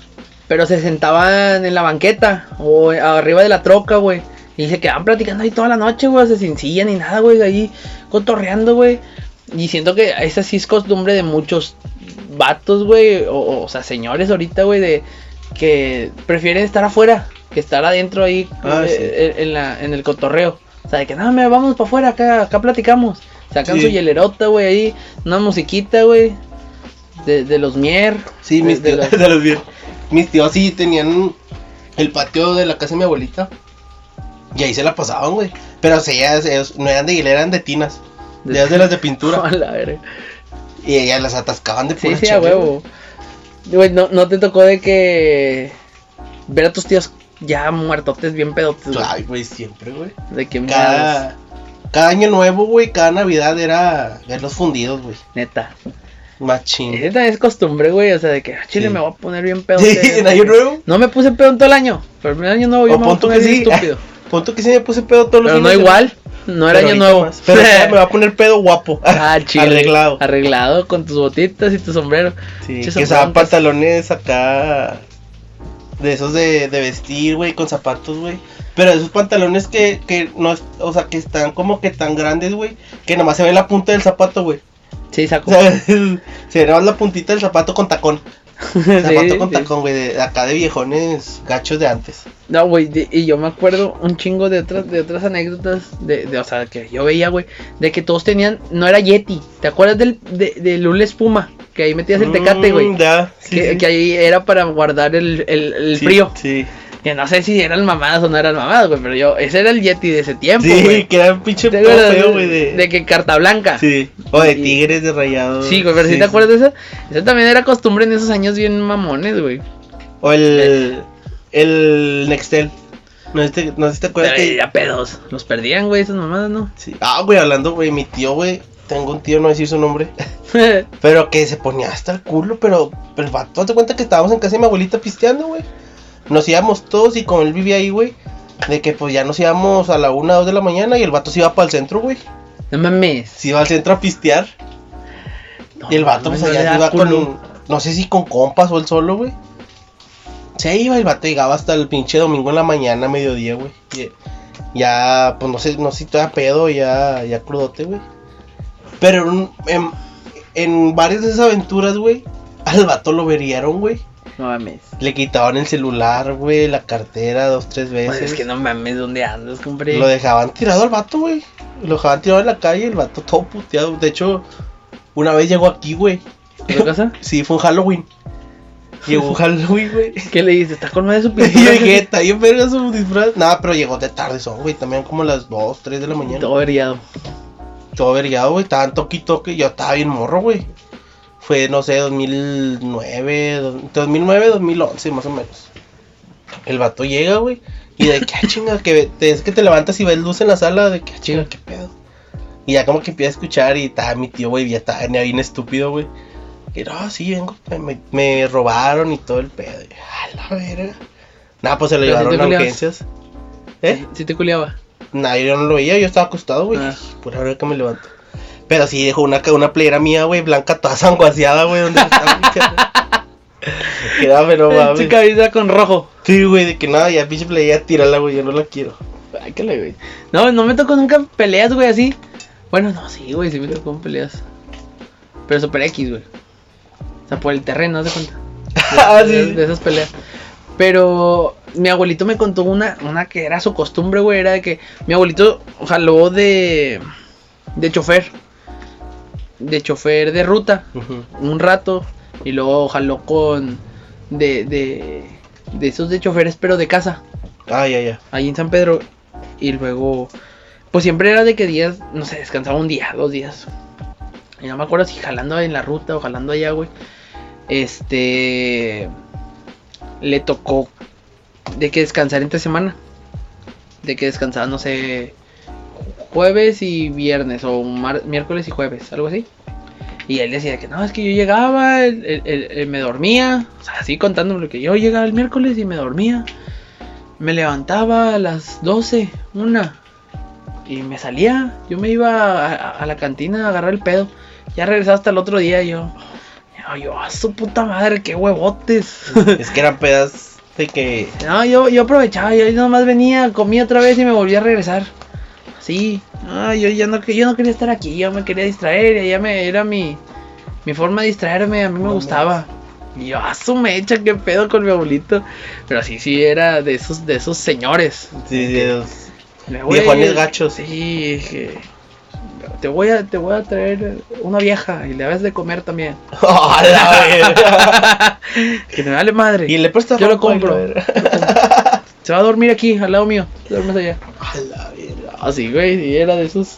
Pero se sentaban en la banqueta o arriba de la troca, güey. Y se quedaban platicando ahí toda la noche, güey. Se sin silla ni nada, güey. Ahí cotorreando, güey. Y siento que esa sí es costumbre de muchos vatos, güey. O, o sea, señores ahorita, güey, de que prefieren estar afuera que estar adentro ahí
Ah,
eh,
sí.
eh, en, la, en el cotorreo. O sea, de que no, me vamos para afuera, acá, acá platicamos. Sacan
Sí.
su hielerota, güey, ahí. Una musiquita, güey. De, de los mier.
Sí,
de-
mis
de
tíos,
los-
de los bien. Mis tíos sí tenían el patio de la casa de mi abuelita. Y ahí se la pasaban, güey. Pero sí, ellas, ellos no eran de hielera, eran de tinas. De, de las de pintura. Y ellas las atascaban de
Sí,
pura
sí, a huevo. Güey, no, no te tocó de que. Ver a tus tíos ya muertotes, bien pedotes,
güey. Ay, güey, siempre, güey.
De que
Cada, cada año nuevo, güey, cada navidad era verlos fundidos, güey.
Neta.
Machín.
Esa es costumbre, güey. O sea, de que ah, chile
Sí.
me voy a poner bien pedo.
Sí, en año nuevo.
No me puse pedo en todo el año. Pero el primer año nuevo yo
O
me voy a poner
que sí.
estúpido.
Punto que sí me puse pedo todos los
Pero no igual. No era año nuevo.
más. Pero me va a poner pedo guapo.
Ah, chile.
Arreglado.
Arreglado con tus botitas y tu sombrero.
Sí, que usaban pantalones acá. De esos de, de vestir, güey, con zapatos, güey. Pero esos pantalones que, que no, o sea, que están como que tan grandes, güey, que nomás se ve la punta del zapato, güey.
Sí, saco.
O sea, se ve nomás la puntita del zapato con tacón. Zapato
Sí,
con
sí.
tacón, güey, de acá de viejones gachos de antes.
No, güey, y yo me acuerdo un chingo de otras, de otras anécdotas, de, de, o sea, que yo veía, güey, de que todos tenían, no era Yeti, ¿te acuerdas del, de, de Lula Espuma? Que ahí metías el tecate, güey.
Mm, sí,
que, ahí era para guardar el, el, el frío.
Sí,
Que no sé si eran mamadas o no eran mamadas, güey, pero yo, ese era el Yeti de ese tiempo,
sí,
güey.
que era un pinche
¿Te acuerdas
feo, güey, de...
de que carta blanca?
Sí, o de
Y-
tigres de rayados.
Sí, güey, pero si te acuerdas de eso, eso también era costumbre en esos años bien mamones, güey.
O el. El Nextel. No sé, si te- no sé si te acuerdas
Pero
que.
ya pedos, los perdían, güey, esas mamadas, ¿no?
Sí. Ah, güey, hablando, güey, mi tío, güey. Tengo un tío, no voy a decir su nombre. Pero que se ponía hasta el culo, pero. Pero el vato, te cuenta que estábamos en casa de mi abuelita pisteando, güey. Nos íbamos todos y como él vivía ahí, güey. De que pues ya nos íbamos a la una, dos de la mañana y el vato se iba para el centro, güey.
no mames.
Se iba al centro a pistear. y el vato, pues
no
allá iba
culo.
con. No sé si con compas o él solo, güey. Se iba, el vato llegaba hasta el pinche domingo en la mañana, mediodía, güey. Y- Ya, pues no sé, no sé si todavía pedo, ya, ya crudote, güey. Pero en, en, en varias de esas aventuras, güey, al vato lo verieron, güey.
No mames.
Le quitaban el celular, güey, la cartera dos, tres veces.
Pues es que no mames, ¿dónde andas, compadre?
Lo dejaban tirado al vato, güey. Lo dejaban tirado en la calle, el vato todo puteado. De hecho, una vez llegó aquí, güey.
¿Qué cosa?
Sí, fue un Halloween. Llegó un Halloween, güey.
¿Qué le dices? ¿Está con madre de su
yo
pintura?
dije, está bien verga su disfraz. Nada, pero llegó de tarde, son, güey. También como las 2, 3 de la mañana.
Todo averiado.
Todo averiado, güey. Estaban toque y toque. Yo estaba bien morro, güey. Fue, no sé, 2009, dos- 2009, 2011, más o menos. El vato llega, güey. Y de que, ah, chinga, que te- es que te levantas y ves luz en la sala. De que, ah, chinga, qué pedo. Y ya como que empieza a escuchar y estaba mi tío, güey. Ya venía bien estúpido, güey. Y no, sí, vengo. Me, me- robaron y todo el pedo. Y, a la verga. Nada, pues se lo
Pero si
llevaron
te
a
culiabas.
urgencias. ¿Eh?
¿Sí te culiaba?
Nadie yo no lo veía, yo estaba acostado, güey.
Ah.
Por ahora que me levanto. Pero sí dejó una, una playera mía, güey, blanca, toda sanguaseada, güey, donde estaba. Queda, pero
Su
mames.
cabeza con rojo.
Sí, güey, de que nada, ya pinche playera, tírala, güey, yo no la quiero.
Ay, qué le, güey. No, no me tocó nunca peleas, güey, así. Bueno, no, sí, güey, sí me tocó peleas. Pero super X, güey. O sea, por el terreno, ¿no te cuenta?
Ah,
de,
sí.
de esas peleas. Pero mi abuelito me contó una, una que era su costumbre, güey, era de que mi abuelito jaló de, de chofer. De chofer de ruta. Un rato. Y luego jaló con. De, de. De esos de choferes, pero de casa.
Ah, ya, ya.
Ahí en San Pedro. Y luego. Pues siempre era de que días. No sé, descansaba un día, dos días. Y no me acuerdo si jalando en la ruta o jalando allá, güey. Este. Le tocó. De que descansar entre semana. De que descansaba, no sé. Jueves y viernes. O miércoles y jueves, algo así. Y él decía que no, es que yo llegaba, él, él- él- él me dormía. O sea, así contándome que yo llegaba el miércoles y me dormía. Me levantaba a las 12, una. Y me salía. Yo me iba a, a- a la cantina a agarrar el pedo. Ya regresaba hasta el otro día y yo. Yo, yo, a su puta madre, qué huevotes.
Es que eran pedas de que.
no, yo, yo aprovechaba, yo nomás venía, comía otra vez y me volvía a regresar. Sí, no, yo ya no, que- yo no quería estar aquí, yo me quería distraer, ya me, era mi, mi forma de distraerme, a mí me
No
gustaba. Y yo, a su mecha, qué pedo con mi abuelito. Pero sí, sí, era de esos, de esos señores.
Sí, de los- Viejones gachos.
Sí, que te voy a te voy a traer una vieja y le das de comer también.
¡A la
que me vale madre.
Y le prestas
Yo lo compro.
la verga.
Se va a dormir aquí, al lado mío. Duermes allá.
A la.
Así, güey, y era de esos.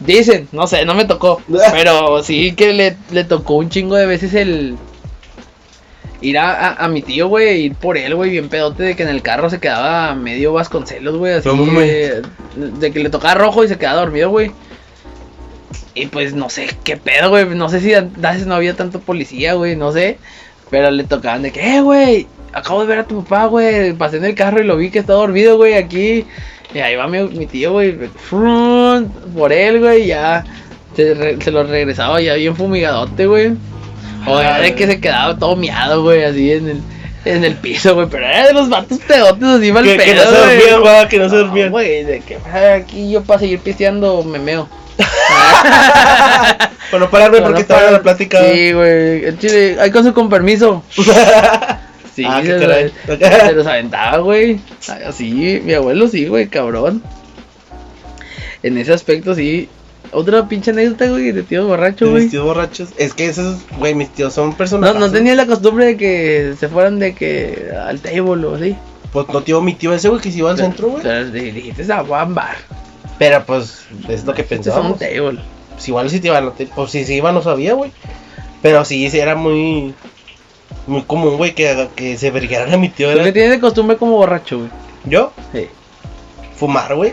Dicen, no sé, no me tocó. pero sí que le, le tocó un chingo de veces el. Ir a, a, a mi tío, güey, ir por él, güey, bien pedote, de que en el carro se quedaba medio Vasconcelos, güey, así.
No
de, de que le tocaba rojo y se quedaba dormido, güey. Y pues no sé qué pedo, güey, no sé si antes no había tanto policía, güey, no sé. Pero le tocaban de que, eh, güey, acabo de ver a tu papá, güey, pasé en el carro y lo vi que está dormido, güey, aquí. Y ahí va mi, mi tío, güey, por él, güey, ya se, lo regresaba ya bien fumigadote, güey. O era de que se quedaba todo miado, güey, así en el, en el piso, güey, pero era de los vatos pedotes así mal
Que, que no
pedo,
se dormían, güey, que no se dormían.
güey, de que ah, aquí yo para seguir pisteando me meo.
Para no pararme porque
Para
estaba la plática.
Sí, güey, chile, hay cosas con permiso. Sí,
Ah,
se,
caray.
los, se los aventaba, güey. Así, mi abuelo sí, güey, cabrón. En ese aspecto sí. Otra pinche anécdota, güey, de tío borracho,
De
güey.
mis tíos borrachos. Es que esos, güey, mis tíos son
No,
personas.
no tenía la costumbre de que se fueran de que al table o así.
Pues no tío, mi tío ese, güey, que se iba al centro, güey.
Pero di- dijiste a Juan Bar.
Pero pues, es lo que pensábamos.
table.
Pues igual si te iban, pues si se iba no sabía, güey. Pero sí, sí, era muy. Muy común, güey, que, que se verguearan a mi tío.
¿Tú qué tienes de costumbre como borracho, güey?
yo,
Sí.
fumar, güey.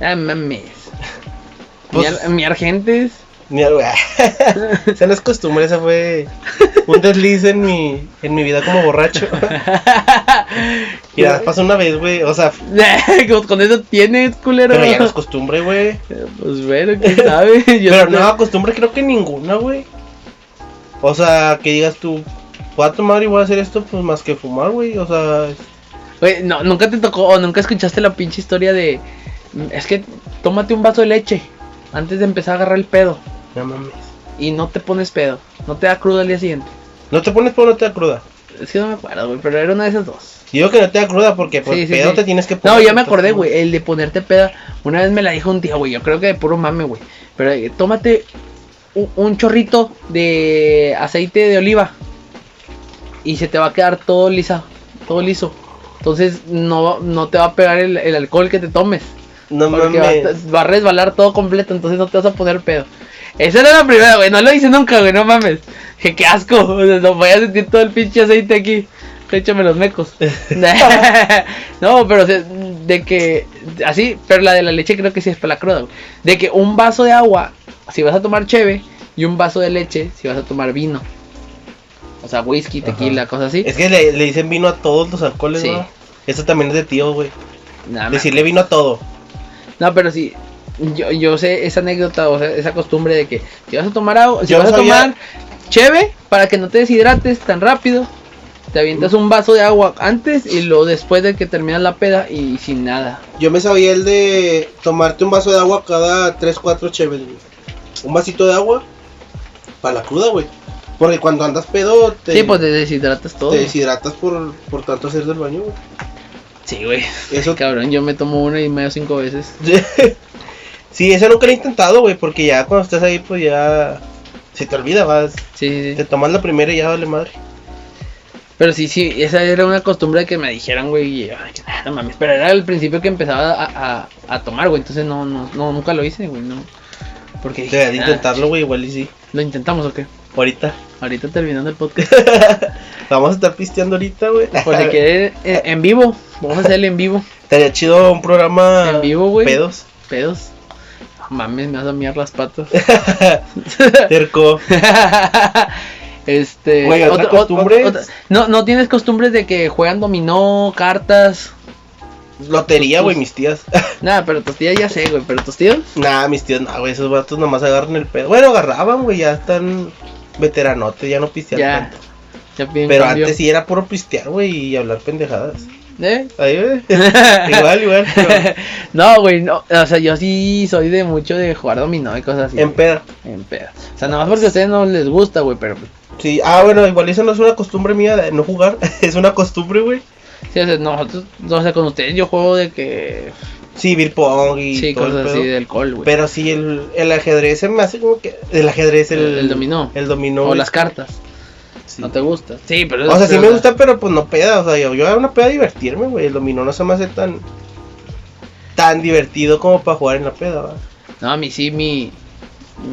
Ah, mames.
Pues-
Miar, miar gentes.
Ni algo. Esa no es costumbre, esa fue un desliz en mi, en mi vida como borracho. y nada, pasó una vez, güey. O sea,
con, con eso tienes, culero.
pero ya no es costumbre, güey.
Pues bueno, quién sabe. Yo
Pero
no-
no, costumbre creo que ninguna, güey. O sea, que digas tú, voy a tomar y voy a hacer esto, pues más que fumar, güey. O sea,
Güey, no, nunca te tocó o nunca escuchaste la pinche historia de. Es que tómate un vaso de leche antes de empezar a agarrar el pedo.
no mames.
Y no te pones pedo. No te da cruda al día siguiente.
No te pones por no te da cruda.
Es que no me acuerdo, güey, pero era una de esas dos.
Digo que no te da cruda porque por
Sí, sí,
pedo
sí.
te tienes que poner.
No, ya me acordé, güey. El de ponerte peda. Una vez me la dijo un tío, güey. Yo creo que de puro mame, güey. Pero eh, tómate un, un chorrito de aceite de oliva. Y se te va a quedar todo lisa. Todo liso. Entonces no, no te va a pegar el, el alcohol que te tomes.
No
Porque va,
mames.
a- va a resbalar todo completo. Entonces no te vas a poner pedo. Esa era la primera, güey. No lo hice nunca, güey. No mames. Que qué asco. O sea, no voy a sentir todo el pinche aceite aquí. Échame los mecos. no, pero o sea, de que. Así, pero la de la leche creo que sí es para la cruda, güey. De que un vaso de agua, si vas a tomar cheve, y un vaso de leche, si vas a tomar vino. O sea, whisky, tequila,
Ajá.
cosas así.
Es que le, le dicen vino a todos los alcoholes,
Sí.
¿no? Eso también es de tío, güey.
Más.
Decirle vino a todo.
No, pero sí. Yo, yo sé esa anécdota, o sea, esa costumbre de que si vas a tomar agua, si
Yo
vas a tomar cheve, para que no te deshidrates tan rápido, te avientas un vaso de agua antes y luego después de que terminas la peda y sin nada.
Yo me sabía el de tomarte un vaso de agua cada 3, 4 cheves, güey. Un vasito de agua para la cruda, güey. Porque cuando andas pedo te,
Sí, pues te deshidratas todo.
te deshidratas por, por tanto hacer del baño, güey.
Sí, güey.
Eso
Cabrón, yo me tomo una y medio cinco veces.
Sí, eso nunca lo he intentado, güey, porque ya cuando estás ahí, pues ya. Se te olvida, vas.
Sí, sí,
Te tomas la primera y ya vale madre.
Pero sí, sí, esa era una costumbre que me dijeran, güey. Y, ay, que nada, no mames. Pero era el principio que empezaba a, a, a tomar, güey. Entonces no, no, no, nunca lo hice, güey. No. Porque dije,
Deberías
"Ah,
intentarlo, güey, igual y sí.
¿Lo intentamos o qué?
Ahorita.
Ahorita terminando el podcast.
Vamos a estar pisteando ahorita, güey.
Por si eh, en vivo. Vamos a hacerlo en vivo.
Estaría chido un programa.
En vivo, güey.
Pedos.
Pedos. No mames, me vas a mirar las patas.
Terco.
este.
Güey, otra costumbre
no, no tienes costumbres de que juegan dominó, cartas.
Lotería, güey, mis tías.
Nada, pero tus tías ya sé, güey. Pero tus tíos.
nah, mis tías, nah, güey, esos vatos nomás agarran el pedo. Bueno, agarraban, güey, ya están veteranotes, ya no pistean
Ya.
tanto.
Ya
Pero
cambio.
antes sí era puro pistear, güey, y hablar pendejadas.
¿Eh?
Ahí, güey. igual, igual. pero
no, güey, no. O sea, yo sí soy de mucho de jugar dominó y cosas así.
En peda.
En pedo. O sea, nada más porque a ustedes no les gusta, güey, pero. pues,
Sí, ah, bueno, igual eso no es una costumbre mía de no jugar, es una costumbre, güey.
Sí, o sea, nosotros, o sea, con ustedes yo juego de que.
Sí, beer pong y
Sí,
todo el
cosas
pedo.
así de alcohol, güey.
Pero sí, el, el ajedrez se me hace como que. El ajedrez, el,
El- el dominó.
El dominó.
o
es-
las cartas.
sí.
¿No te gusta? Sí, pero.
O sea, sí me gusta, pero pues no peda. O sea, yo, yo a una peda divertirme, güey. El dominó no se me hace tan. tan divertido como para jugar en la peda, ¿va?
No, a mí sí, mi.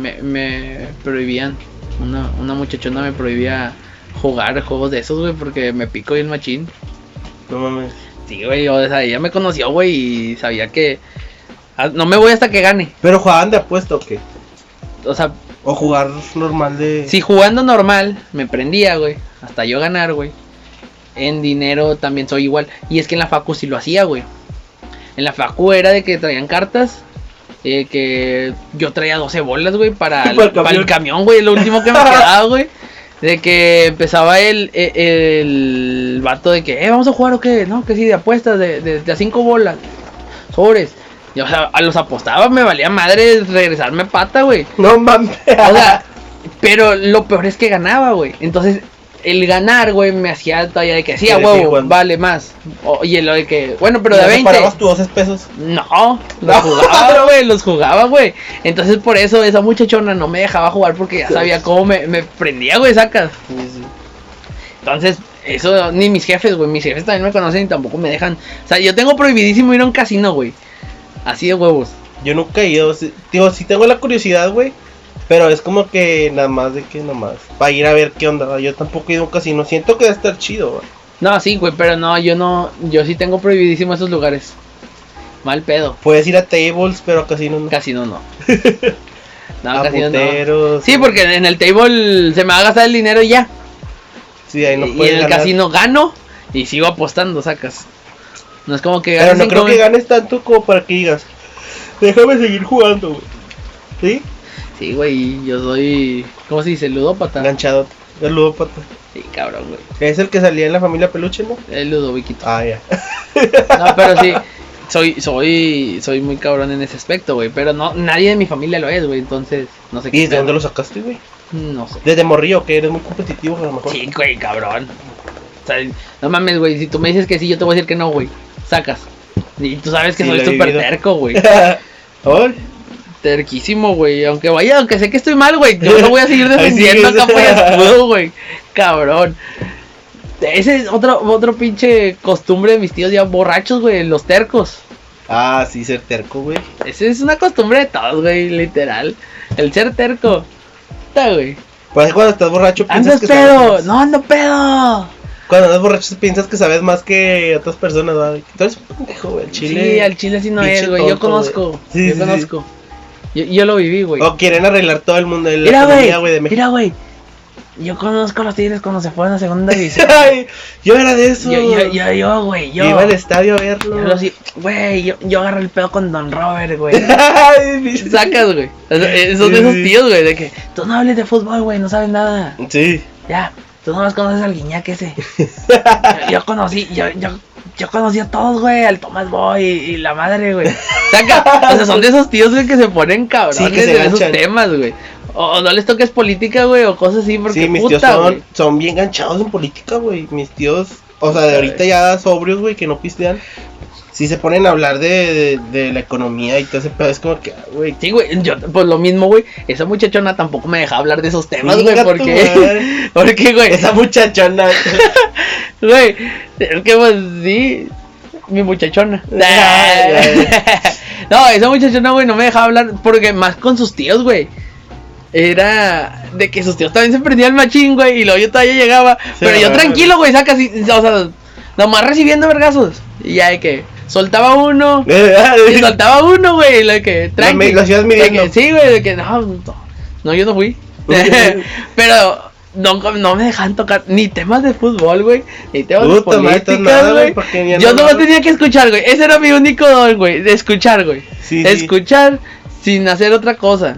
Me, me prohibían. Una, una muchachona me prohibía jugar juegos de esos, güey, porque me pico bien machín.
No mames.
Sí, güey, o sea, ella me conoció, güey, y sabía que. ah, No me voy hasta que gane.
Pero jugaban de apuesta o qué?
O sea,
O jugar normal de.
si jugando normal me prendía, güey, hasta yo ganar, güey. En dinero también soy igual. Y es que en la facu sí lo hacía, güey. En la facu era de que traían cartas. eh, que yo traía 12 bolas, güey, para, el-
Para el
para el
camión.
camión, güey. Lo último que me quedaba, güey. De que empezaba el, el, el vato de que, eh, vamos a jugar o qué, no, que sí, de apuestas, de, de, de a 5 bolas, sobres. Y o sea, a los apostaba, me valía madre regresarme pata, güey.
No mames.
O sea, pero lo peor es que ganaba, güey. Entonces, el ganar, güey, me hacía todavía de que sí, a huevo, vale más. Oye, lo de que, bueno, pero de
¿No
20.
separabas tus 12 pesos?
No, los
No.
jugaba, güey, los jugaba, güey. Entonces, por eso esa muchachona no me dejaba jugar porque ya sabía cómo me, me prendía, güey, sacas. Entonces, eso ni mis jefes, güey, mis jefes también me conocen y tampoco me dejan. O sea, yo tengo prohibidísimo ir a un casino, güey. Así de huevos.
Yo nunca he ido. Digo, sí tengo la curiosidad, güey. Pero es como que nada más de que nada más. Para ir a ver qué onda. ¿va? Yo tampoco he ido a un casino. Siento que va a estar chido, ¿va?
No, sí, güey, pero no, yo no, yo sí tengo prohibidísimo esos lugares. Mal pedo.
Puedes ir a tables, pero a casinos no.
Casino no. No,
a
casino no.
puteros.
Sí, porque en el table se me va a gastar el dinero y ya.
Sí, ahí no
y
puedes
en el casino gano y sigo apostando, sacas. No es como que
Pero
ganes
no
cinco
creo que ganes tanto como para que digas. Déjame seguir jugando, güey. ¿Sí?
Sí, güey, yo soy. ¿Cómo se dice? Ludópata.
Enganchado. El ludópata.
Sí, cabrón, güey.
Es el que salía en la familia peluche, ¿no?
El ludoviquito.
Ah, ya.
No, pero sí. Soy, soy, soy muy cabrón en ese aspecto, güey. Pero no, nadie de mi familia lo es, güey. Entonces, no sé
¿Y de dónde lo sacaste, güey?
No sé.
Desde morrillo, que eres muy competitivo, a lo mejor.
Sí, güey, cabrón. O sea, no mames, güey. Si tú me dices que sí, yo te voy a decir que no, güey. Sacas. Y tú sabes que
Sí,
soy súper terco, güey. Terquísimo, güey. Aunque vaya, aunque sé que estoy mal, güey. Yo lo voy a seguir defendiendo acá por escudo, güey. Cabrón. Ese es otro, otro pinche costumbre de mis tíos ya borrachos, güey. Los tercos.
Ah, sí, ser terco, güey.
Esa es una costumbre de todos, güey. Literal. El ser terco. Está, güey.
Pues cuando estás borracho piensas
Andas
que sabes
pedo.
más.
No ando pedo.
Cuando andas borracho piensas que sabes más que otras personas, ¿verdad? Tú eres un pendejo, güey. El chile.
Sí, al chile sí no es, güey. Yo conozco.
güey. Sí,
yo
sí, sí.
Yo, yo lo viví, güey.
O quieren arreglar todo el mundo. La
Mira,
economía,
güey.
de México.
Mira, güey. Yo conozco a los Tigres cuando se fueron a segunda división.
Ay, yo era de eso.
yo, yo, yo, yo, güey. Yo.
Iba al estadio a verlo.
Güey, yo, yo agarro el pedo con Don Robert, güey. Sacas, güey. Eh, Son de esos tíos, güey, de que tú no hables de fútbol, güey, no sabes nada.
Sí.
Ya, tú no más conoces al guiñac ese. yo, yo conocí, yo, yo, yo conocí a todos, güey, al Tomás Boy y, y la madre, güey. Saca, o sea, son de esos tíos, güey, que se ponen cabrones
Sí, que se
en esos temas, güey. O, no les toques política, güey, o cosas así, porque
Sí, mis tíos son, son bien ganchados en política, güey. Mis tíos, o sea, de ahorita ya sobrios, güey, que no pistean. Si se ponen a hablar de, de, de la economía y todo ese pedo, es como que, ah, güey.
Sí, güey, yo, pues lo mismo, güey. Esa muchachona tampoco me deja hablar de esos temas, güey, porque. Porque, güey.
Esa muchachona.
Güey, es que pues sí, mi muchachona. No, esa muchachona, güey, no me dejaba hablar porque más con sus tíos, güey. Era de que sus tíos también se prendían el machín, güey, y luego yo todavía llegaba. pero yo tranquilo, güey, saca así, o sea, nomás recibiendo vergazos. Y ya de que soltaba uno, y soltaba uno, güey, lo que
Lo me- lo
de que, sí, güey, de que no, no, no, yo no fui. pero no, no me dejaban tocar ni temas de fútbol, güey, ni temas de política,
güey,
Yo
no-
nomás tenía que escuchar, güey. Ese era mi único don, güey, de escuchar, güey.
Sí, sí.
escuchar sin hacer otra cosa.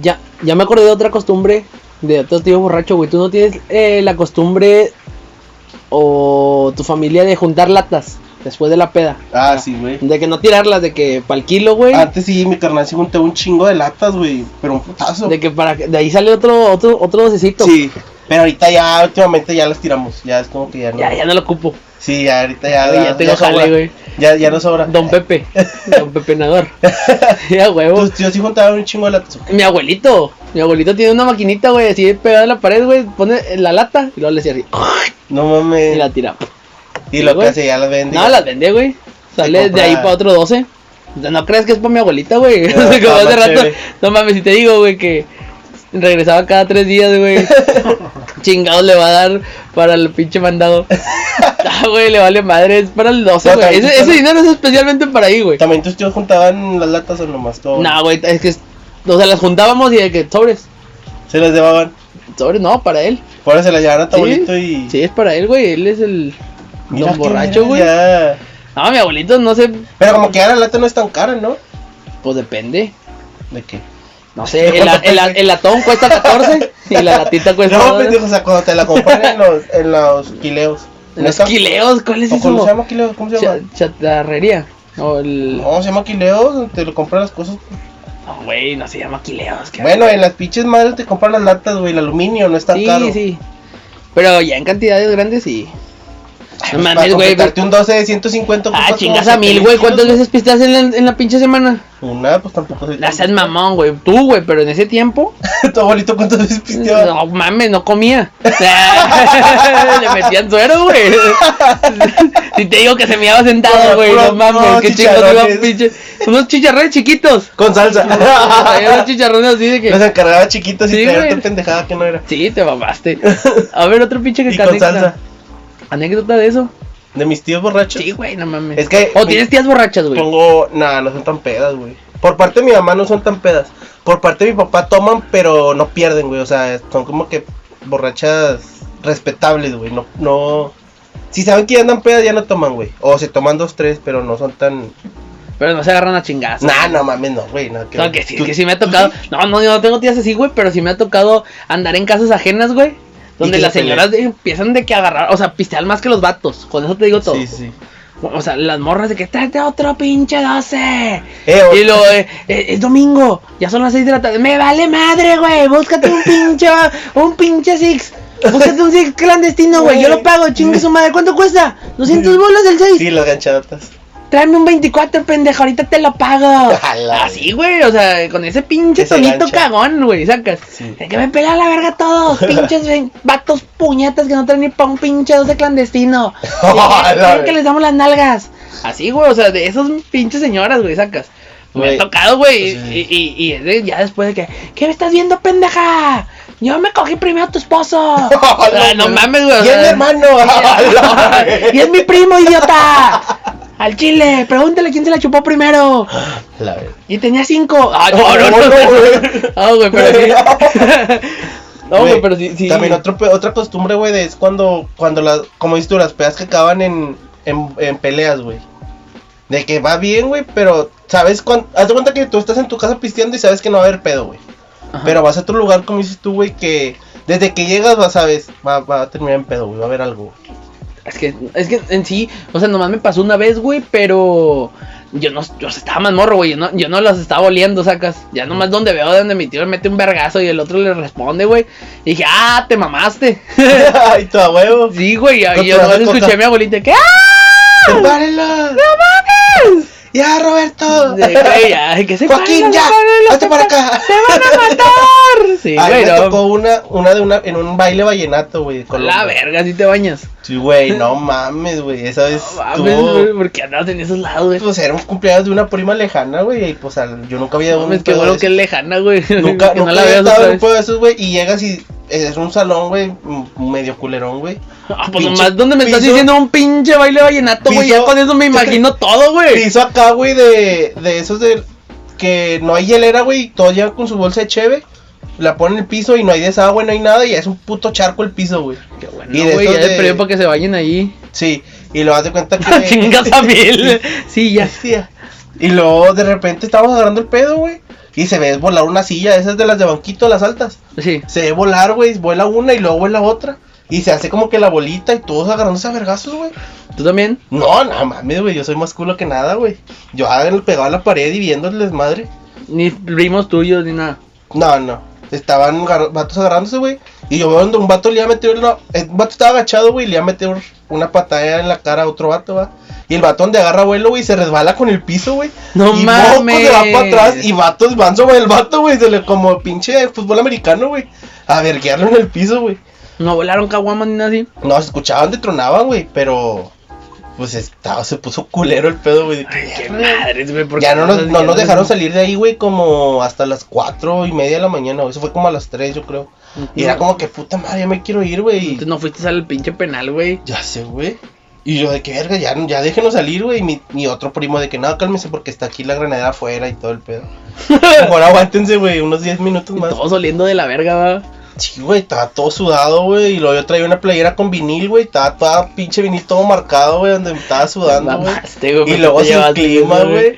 Ya, ya me acordé de otra costumbre de otro tío borracho, güey. Tú no tienes eh, la costumbre o tu familia de juntar latas después de la peda.
Ah, sí, güey.
De que no tirarlas, de que para el kilo, güey.
Antes sí, mi carnal se juntó un chingo de latas, güey. Pero un putazo.
De que para que- de ahí sale otro otro otro docecito.
Sí. Pero ahorita ya, últimamente ya las tiramos. Ya es como que ya no.
Ya, ya no lo ocupo.
Sí, ya ahorita ya.
Güey, ya tengo jale, güey.
Ya, ya no sobra.
Don Pepe. Don Pepe Nador. ya, huevo.
Tus tíos sí juntaban un chingo de latas.
Mi abuelito, mi abuelito tiene una maquinita, güey, así pegada a la pared, güey, pone la lata y luego le hacía así,
No
y
mames.
la tira.
Y lo que hace ya las vende.
No, las vendía, güey. Sale de ahí para otro 12. O sea, No crees que es para mi abuelita, güey.
Ya,
Como hace rato.
chévere.
No mames, si te digo, güey, que regresaba cada tres días, güey. Chingados le va a dar para el pinche mandado. Ah, güey, le vale madre, es para el 12,
No,
güey. Ese, dinero es especialmente para ahí, güey.
También tus tíos juntaban las latas o nomás todo.
No, güey, es que. O sea, las juntábamos y de que sobres.
Se las llevaban.
Sobres, no, para él.
Por eso se las llevaban a tu
Sí,
abuelito y.
Sí, es para él, güey. Él es el
Mira
don borracho, güey.
ya.
No, mi abuelito no sé.
Pero como que ya la lata no es tan cara, ¿no?
Pues depende.
¿De qué?
No sé, el, el, a- el atón cuesta 14 y la latita cuesta.
No, pendejo, o sea, cuando te la compran en los, en los quileos.
En los quileos, ¿cuál es
¿O
eso?
¿Cómo se llama quileo? ¿Cómo se llama?
Cha- chatarrería. O el.
No, se llama quileo, donde te lo compran las cosas.
No, güey, no se llama quileos.
Bueno, en las pinches madres te compran las latas, güey, el aluminio no es tan
sí,
caro.
sí. Pero ya en cantidades grandes sí.
Ay,
mames, güey,
un 12 de 150
Ah, chingas a mil,
7,000
güey. ¿Cuántas veces pistaste en la, en la pinche semana?
Una, pues tampoco soy
La seas mamón, güey. Tú, güey, pero en ese tiempo.
¿Tu abuelito cuántas veces pisteaba?
No mames, no comía. Le metían suero, güey. Si te digo que se me iba sentado, güey. No mames, qué chingos iba pinche. Unos chicharrones chiquitos.
Con salsa.
Unos chicharrones así de
Los
que.
encargaba chiquitos y otra pendejada que no era.
Sí, te mamaste. A ver, otro pinche que
Y con salsa.
Anécdota de eso.
De mis tíos borrachos.
Sí, güey, no mames.
Es que
O
mi-
tienes tías borrachas, güey.
Pongo, nada, no son tan pedas, güey. Por parte de mi mamá no son tan pedas. Por parte de mi papá toman, pero no pierden, güey. O sea, son como que borrachas respetables, güey. No, no. Si saben que ya andan pedas, ya no toman, güey. O se toman dos, tres, pero no son tan.
Pero no se agarran a chingazos.
Nah, no mames, no, güey. No,
No, que sí,
tú-
que sí me ha tocado.
sí.
No, no, yo no tengo tías así, güey, pero sí me ha tocado andar en casas ajenas, güey. Donde las señoras empiezan de que agarrar, o sea, pistear más que los vatos. Con eso te digo todo.
Sí, sí.
O sea, las morras de que tráete otro pinche 12.
Eh,
Y luego, eh, eh, es domingo, ya son las 6 de la tarde. Me vale madre, güey. Búscate un pinche, un pinche Six. Búscate un Six clandestino, güey. Yo lo pago, chingue su madre. ¿Cuánto cuesta? 200 bolas del 6.
Sí, las ganchadotas.
Tráeme un 24, pendejo, ahorita te lo pago. Así, güey, o sea, con ese pinche
Ese
tonito
gancho.
cagón, güey, sacas.
Sí.
De que me pela la verga todos, pinches ven- vatos puñetas que no traen ni pa' un pinche 12 clandestino. Quieren que les damos las nalgas. Así, güey, o sea, de esas pinches señoras, güey, sacas. Me ha tocado, güey,
Sí.
y, y, y es ya después de que, ¿qué me estás viendo, pendeja? Yo me cogí primero a tu esposo. Ah, no mames, güey.
Y es mi hermano.
Y es mi primo, idiota. Al chile, pregúntale quién se la chupó primero.
La verdad.
Y tenía cinco. Ah, no,
No,
no, no.
güey.
Ah, güey, pero sí. No, güey, pero sí, sí.
También otro, otra costumbre, güey, es cuando, cuando las, como dices tú, las pedas que acaban en, en, en peleas, güey. De que va bien, güey, pero sabes cuándo, haz de cuenta que tú estás en tu casa pisteando y sabes que no va a haber pedo, güey. Pero vas a otro lugar, como dices tú, güey, que desde que llegas, vas, sabes, va, va a terminar en pedo, güey, va a haber algo.
Es que, es que en sí, o sea, nomás me pasó una vez, güey, pero yo no, yo estaba más morro, güey, yo no, yo no las estaba oliendo, sacas. Ya nomás donde veo donde mi tío le mete un vergazo y el otro le responde, güey. Y dije, ah, te mamaste.
Ay, tu huevo.
sí, güey, y yo nomás escuché a mi abuelita que, ¡ah! ¡No mames!
¡Ya, Roberto!
Ya, que se
Joaquín, ya, hazte para
que-
acá.
¡Se van a matar! Sí,
A mí
güey,
me
no.
tocó una, una de una, en un baile vallenato, güey. Colombia.
La verga, si te bañas.
Sí, güey, no mames, güey. Esa vez
No mames, güey, ¿por qué andabas en esos lados, güey?
Pues era un cumpleaños de una prima lejana, güey. Y pues al- yo nunca había
No
dado un
mames, qué
pedo
bueno que es lejana, güey.
Nunca,
que
nunca
no la
había en un pedo de esos, güey. Y llegas y es un salón, güey, medio culerón, güey.
Ah, pues
pinche
nomás, ¿dónde me estás diciendo un pinche baile vallenato, güey? Ya con eso me imagino todo, güey.
Piso acá, güey, de, de esos de que no hay hielera, güey. y Todos llegan con su bolsa de cheve. La ponen en el piso y no hay desagüe, no hay nada. Y es un puto charco el piso, güey.
Qué bueno,
Y de
güey, ya de para que se bañen ahí.
Sí, y lo das de cuenta que.
Chingas a mil. Sí, ya.
Hostia. Y luego de repente estamos agarrando el pedo, güey. Y se ve volar una silla, esas de las de banquito, las altas.
Sí.
Se ve volar, güey. Vuela una y luego vuela otra. Y se hace como que la bolita y todos agarrándose a vergazos, güey.
¿Tú también?
No, no mames, güey. Yo soy más culo que nada, güey. Yo ah, pegado a la pared y viendo el desmadre.
Ni primos tuyos, ni nada.
No, no. Estaban vatos agarrándose, güey. Y yo veo donde un vato le iba a meter una. El vato estaba agachado, güey. y Le iba a meter una patada en la cara a otro vato, va. Y el vato donde agarra vuelo, güey, se resbala con el piso, güey.
No
y
mames.
moco se va para atrás. Y vatos van sobre el vato, güey. Se le como pinche fútbol americano, güey. A verguearlo en el piso, güey.
No volaron caguamas ni nada así.
No, se escuchaban de tronaban, güey. Pero. Pues estaba, se puso culero el pedo, güey.
Qué madres, güey. ¿por
Ya no nos, no nos dejaron salir de ahí, güey, como hasta las cuatro y media de la mañana. Eso fue como a las 3, yo creo. Y era como que puta madre, ya me quiero ir, güey.
Entonces no fuiste al pinche penal, güey.
Ya sé, güey. Y yo de que verga, ya, ya déjenos salir, güey. Y mi, mi otro primo de que no, cálmese porque está aquí la granadera afuera y todo el pedo. Mejor aguántense, güey, unos 10 minutos más.
todos oliendo de la verga, va.
Sí, güey, estaba todo sudado, güey. Y luego yo traía una playera con vinil, güey. Estaba toda pinche vinil todo marcado, güey, donde me estaba sudando, güey. Y
¿por
luego sin clima, güey.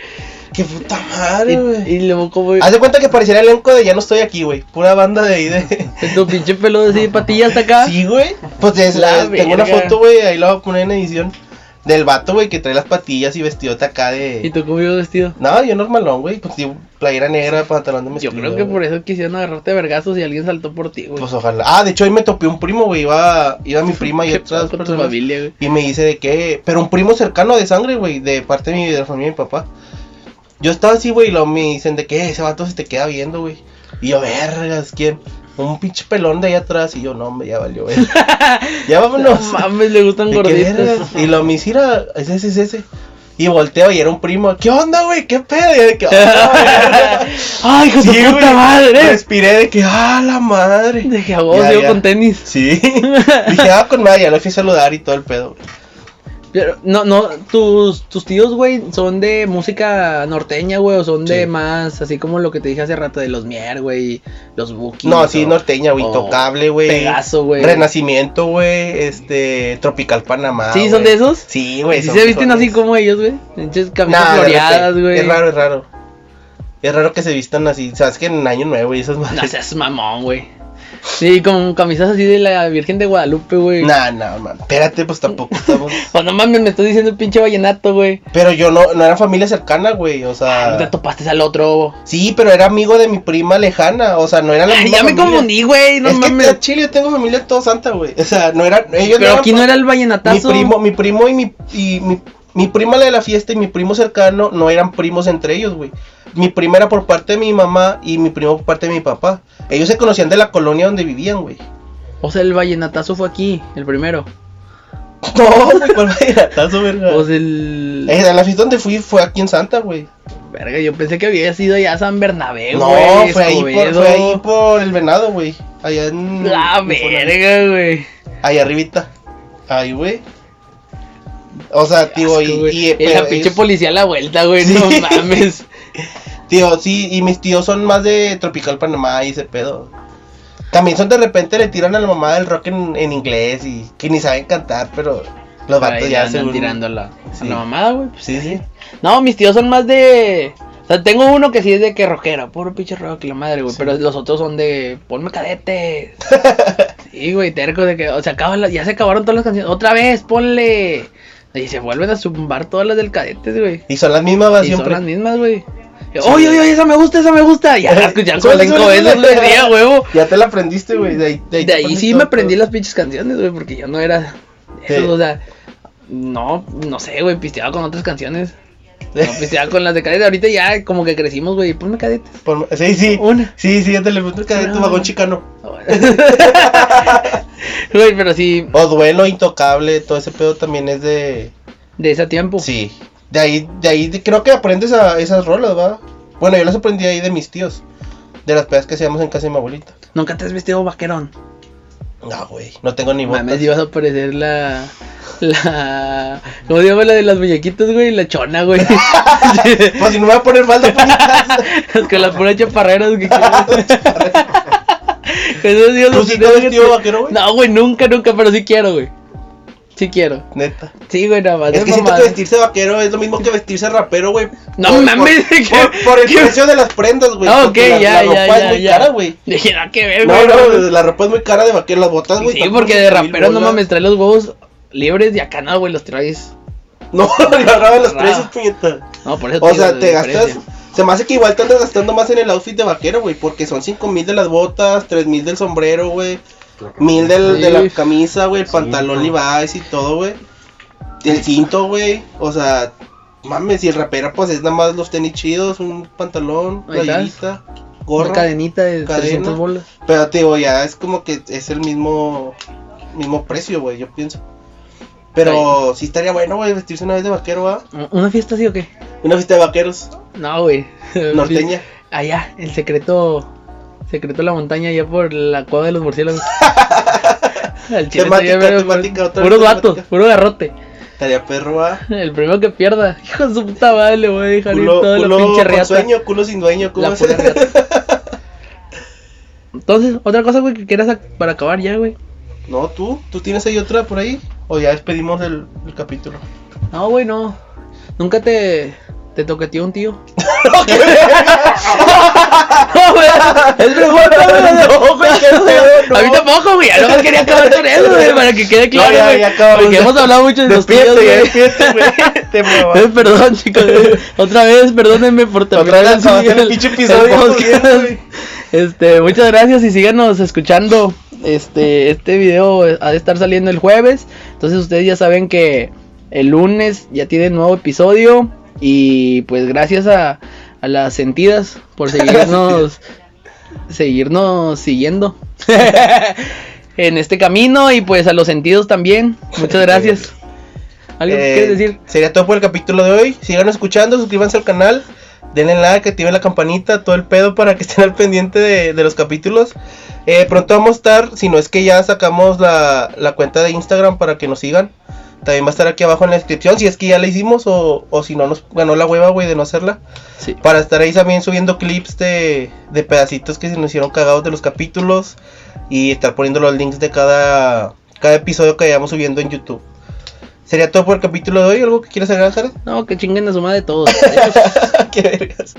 Qué puta madre, güey.
Y, y luego como...
Haz de cuenta que pareciera el elenco de Ya no estoy aquí, güey. Pura banda de ahí de.
Tu pinche pelo así de patilla hasta acá.
Sí, güey. Pues es
La
la, tengo una foto, güey. Ahí la voy a poner en edición. Del vato, güey, que trae las patillas y vestidote acá
¿Y
de.
tú cómo ibas vestido?
No, yo normalón, güey. Pues tío, playera negra, pantalón de
Yo
mezclilla,
creo que por eso quisieron agarrarte vergazos y alguien saltó por ti, güey.
Pues ojalá. Ah, de hecho, ahí me topé un primo, güey. Iba, iba mi prima y
¿Qué
otras personas.
familia, güey?
Y me dice de que. Pero un primo cercano de sangre, güey. De parte de, mi, de la familia de mi papá. Yo estaba así, güey. Y luego me dicen de que ese vato se te queda viendo, güey. Y yo, vergas, ¿quién? Un pinche pelón de ahí atrás. Y yo, no, hombre, ya valió, güey. ya vámonos.
No mames, le gustan
¿De
gorditos.
Y lo me es ese, es ese. Y volteo y era un primo. ¿Qué onda, güey? ¿Qué pedo? Y yo de que.
¡Ay, tu
Sí,
puta madre!
Respiré de que, ah, la madre.
Dije, a vos,
ya.
con tenis.
Sí. Dije, ah, con madre, ya lo fui a saludar y todo el pedo.
No, no, tus, tus tíos, güey, son de música norteña, güey, o son de más, así como lo que te dije hace rato de los Mier, güey, los Bookies.
No, sí,
o-
norteña, güey,
o
intocable, güey.
Pegaso, güey.
Renacimiento, güey, este, Tropical Panamá.
¿Sí, son de esos?
Sí, güey.
¿Sí
son-
se visten así como ellos, güey? Camisas
Nah,
floreadas, güey.
Es raro, es raro. Es raro que se vistan así. Sabes que en Año Nuevo y esas
No
madres.
seas mamón, güey. Sí, con camisas así de la Virgen de Guadalupe, güey.
Nah, nah, man. Espérate, pues tampoco estamos.
Pues no mames, me estás diciendo el pinche vallenato, güey.
Pero yo no, no era familia cercana, güey. O
No te
sea.
topaste al otro.
Sí, pero era amigo de mi prima lejana. O sea, no era la
Ay,
misma
ya me confundí, güey, no
es que
mames.
en Chile yo tengo familia todo santa, güey. O sea, no era. Ellos
Pero aquí no era el
Mi
vallenatazo.
primo, mi primo y mi, y mi, mi prima la de la fiesta y mi primo cercano no eran primos entre ellos, güey. Mi prima era por parte de mi mamá y mi primo por parte de mi papá. Ellos se conocían de la colonia donde vivían, güey.
O sea, el vallenatazo fue aquí, el primero.
No, güey, ¿cuál vallenatazo, verga?
Pues el.
Eh, la fiesta donde fui fue aquí en Santa, güey.
Verga, yo pensé que había sido allá a San Bernabé,
No,
güey.
fue ahí, por,
Escobedo.
fue ahí por el venado, güey. Allá en.
La verga, güey.
Ahí arribita. Ahí, güey. O sea, tío, y,
Asco,
y,
Y la pinche policía a la vuelta, güey.
Sí.
No mames.
Tío, sí, y mis tíos son más de Tropical Panamá y ese pedo. También son de repente le tiran a la mamá del rock en, en inglés y que ni saben cantar, pero los vatos ya
andan
según-
tirando la, a la mamada, güey. pues.
Sí, sí.
No, mis tíos son más de. O sea, tengo uno que sí es de que rockero, puro pinche rock y la madre, güey.
Sí.
Pero los otros son de. Ponme cadete. sí, güey, terco de que. O sea, ya se acabaron todas las canciones. Otra vez, ponle. Y se vuelven a zumbar todas las del cadete, güey.
Y son las mismas va,
Y son
siempre.
las mismas, güey.
Sí.
Oye, oye, oye, esa me gusta, esa me gusta. Ya la escuchan como
Suele,
cinco veces, güey, huevo.
Ya te la aprendiste, güey. De ahí, de ahí,
De
te
ahí
aprendes
sí
todo,
me aprendí
todo.
las pinches canciones, güey, porque yo no era.
Sí.
Eso, o sea, No, no sé, güey, pisteaba con otras canciones. No, pisteaba con las de cadetes. Ahorita ya como que crecimos, güey. Ponme cadetes.
Por- Sí, sí.
Una.
Sí, sí, ándale, ponte el cadete,
No.
vagón chicano.
Güey, pero sí,
O duelo intocable, todo ese pedo también es de.
de ese tiempo.
Sí. De ahí, de ahí de- creo que aprendes a esas rolas, ¿va? Bueno, yo las aprendí ahí de mis tíos. De las pedas que hacíamos en casa de mi abuelita.
Nunca te has vestido vaquerón.
No, güey, no tengo ni botas.
Mames, ibas a parecer la. La. ¿Cómo se llama la de las muñequitos, güey? La chona, güey.
Pues si no me voy a poner falda, puñetas.
Con las puras chaparreras que Esos días
¿Tú sí vestido
te-
vaquero, güey?
No, güey, nunca, nunca, pero sí quiero, güey. Sí quiero.
Neta.
Sí, güey, nada más.
Es que siento que vestirse vaquero es lo mismo que vestirse rapero, güey.
No
Por-
mames,
Por,
¿qué-
por- por el precio de las prendas, güey.
Ah, ok,
la,
ya,
la
ya,
ropa
ya,
es muy
ya.
cara, güey.
Dije, nada que ver,
No,
güey.
no, la ropa es muy cara de vaquero, las botas, güey.
Sí, porque de
5,000
rapero no mames, trae los huevos libres y acá no, güey, los traes.
No, le agarraban los precios, puñeta.
No, por eso
O sea, te gastas. Se me hace que igual te andas gastando más en el outfit de vaquero, güey. Porque son 5 mil de las botas, 3 mil del sombrero, güey. Mil del, de la
Sí.
camisa, güey. El pantalón. Levi's y todo, güey. El cinto, güey. O sea, mames, y el rapero, pues es nada más los tenis chidos, un pantalón, playerita,
Una
gorra.
cadenita de
cadena.
300 bolas.
Pero te digo, ya es como que es el mismo mismo precio, güey, yo pienso. Pero sí estaría bueno, güey, vestirse una vez de vaquero, ¿va?
¿Una fiesta así o qué?
Una fiesta de vaqueros,
No, güey.
norteña.
Allá, el secreto. Secreto de la montaña, allá por la cueva de los murciélagos. Al chile
Temática,
verga,
temática,
puro-
otra
vatos,
temática.
puro garrote.
Estaría perro, ¿va?
El primero que pierda. Hijo de su puta madre, le voy a dejar ir
Culo,
la
culo
pinche
con
riata.
sueño, culo sin dueño, ¿cómo
La pura riata. Entonces, otra cosa, güey, que quieras para acabar ya, güey.
No, tú, tú tienes ahí otra por ahí. O ya despedimos el, el capítulo.
No, güey, no. Nunca te. Te toqueteó un tío. No, güey. Es pregunta.
No, güey, qué pedo, no.
A mí tampoco, güey. Nomás quería acabar con eso, güey. Para que quede claro,
ya, ya acabamos.
Porque hemos hablado mucho de los tíos, güey.
güey. Te muevas.
Eh, perdón, chicos. eh, Otra vez, perdónenme por terminar
el pinche episodio.
Este, muchas gracias y síganos escuchando. Este, este video ha de estar saliendo el jueves. Entonces ustedes ya saben que el lunes ya tienen nuevo episodio. Y pues gracias a, a las sentidas por seguirnos, seguirnos siguiendo en este camino. Y pues a los sentidos también. Muchas gracias. ¿Algo
Eh,
quieres decir?
Sería todo por el capítulo de hoy. Sigan escuchando, suscríbanse al canal. Denle like, activen la campanita, todo el pedo para que estén al pendiente de, de los capítulos. Eh, pronto vamos a estar, si no es que ya sacamos la, la cuenta de Instagram para que nos sigan. También va a estar aquí abajo en la descripción, si es que ya la hicimos o, o si no nos ganó la hueva, güey, de no hacerla.
Sí.
Para estar ahí también subiendo clips de, de pedacitos que se nos hicieron cagados de los capítulos. Y estar poniendo los links de cada, cada episodio que vayamos subiendo en YouTube. Sería todo por el capítulo de hoy. ¿Algo que quieras agregar, Jared?
No, que chinguen a su madre todos.
Qué vergas.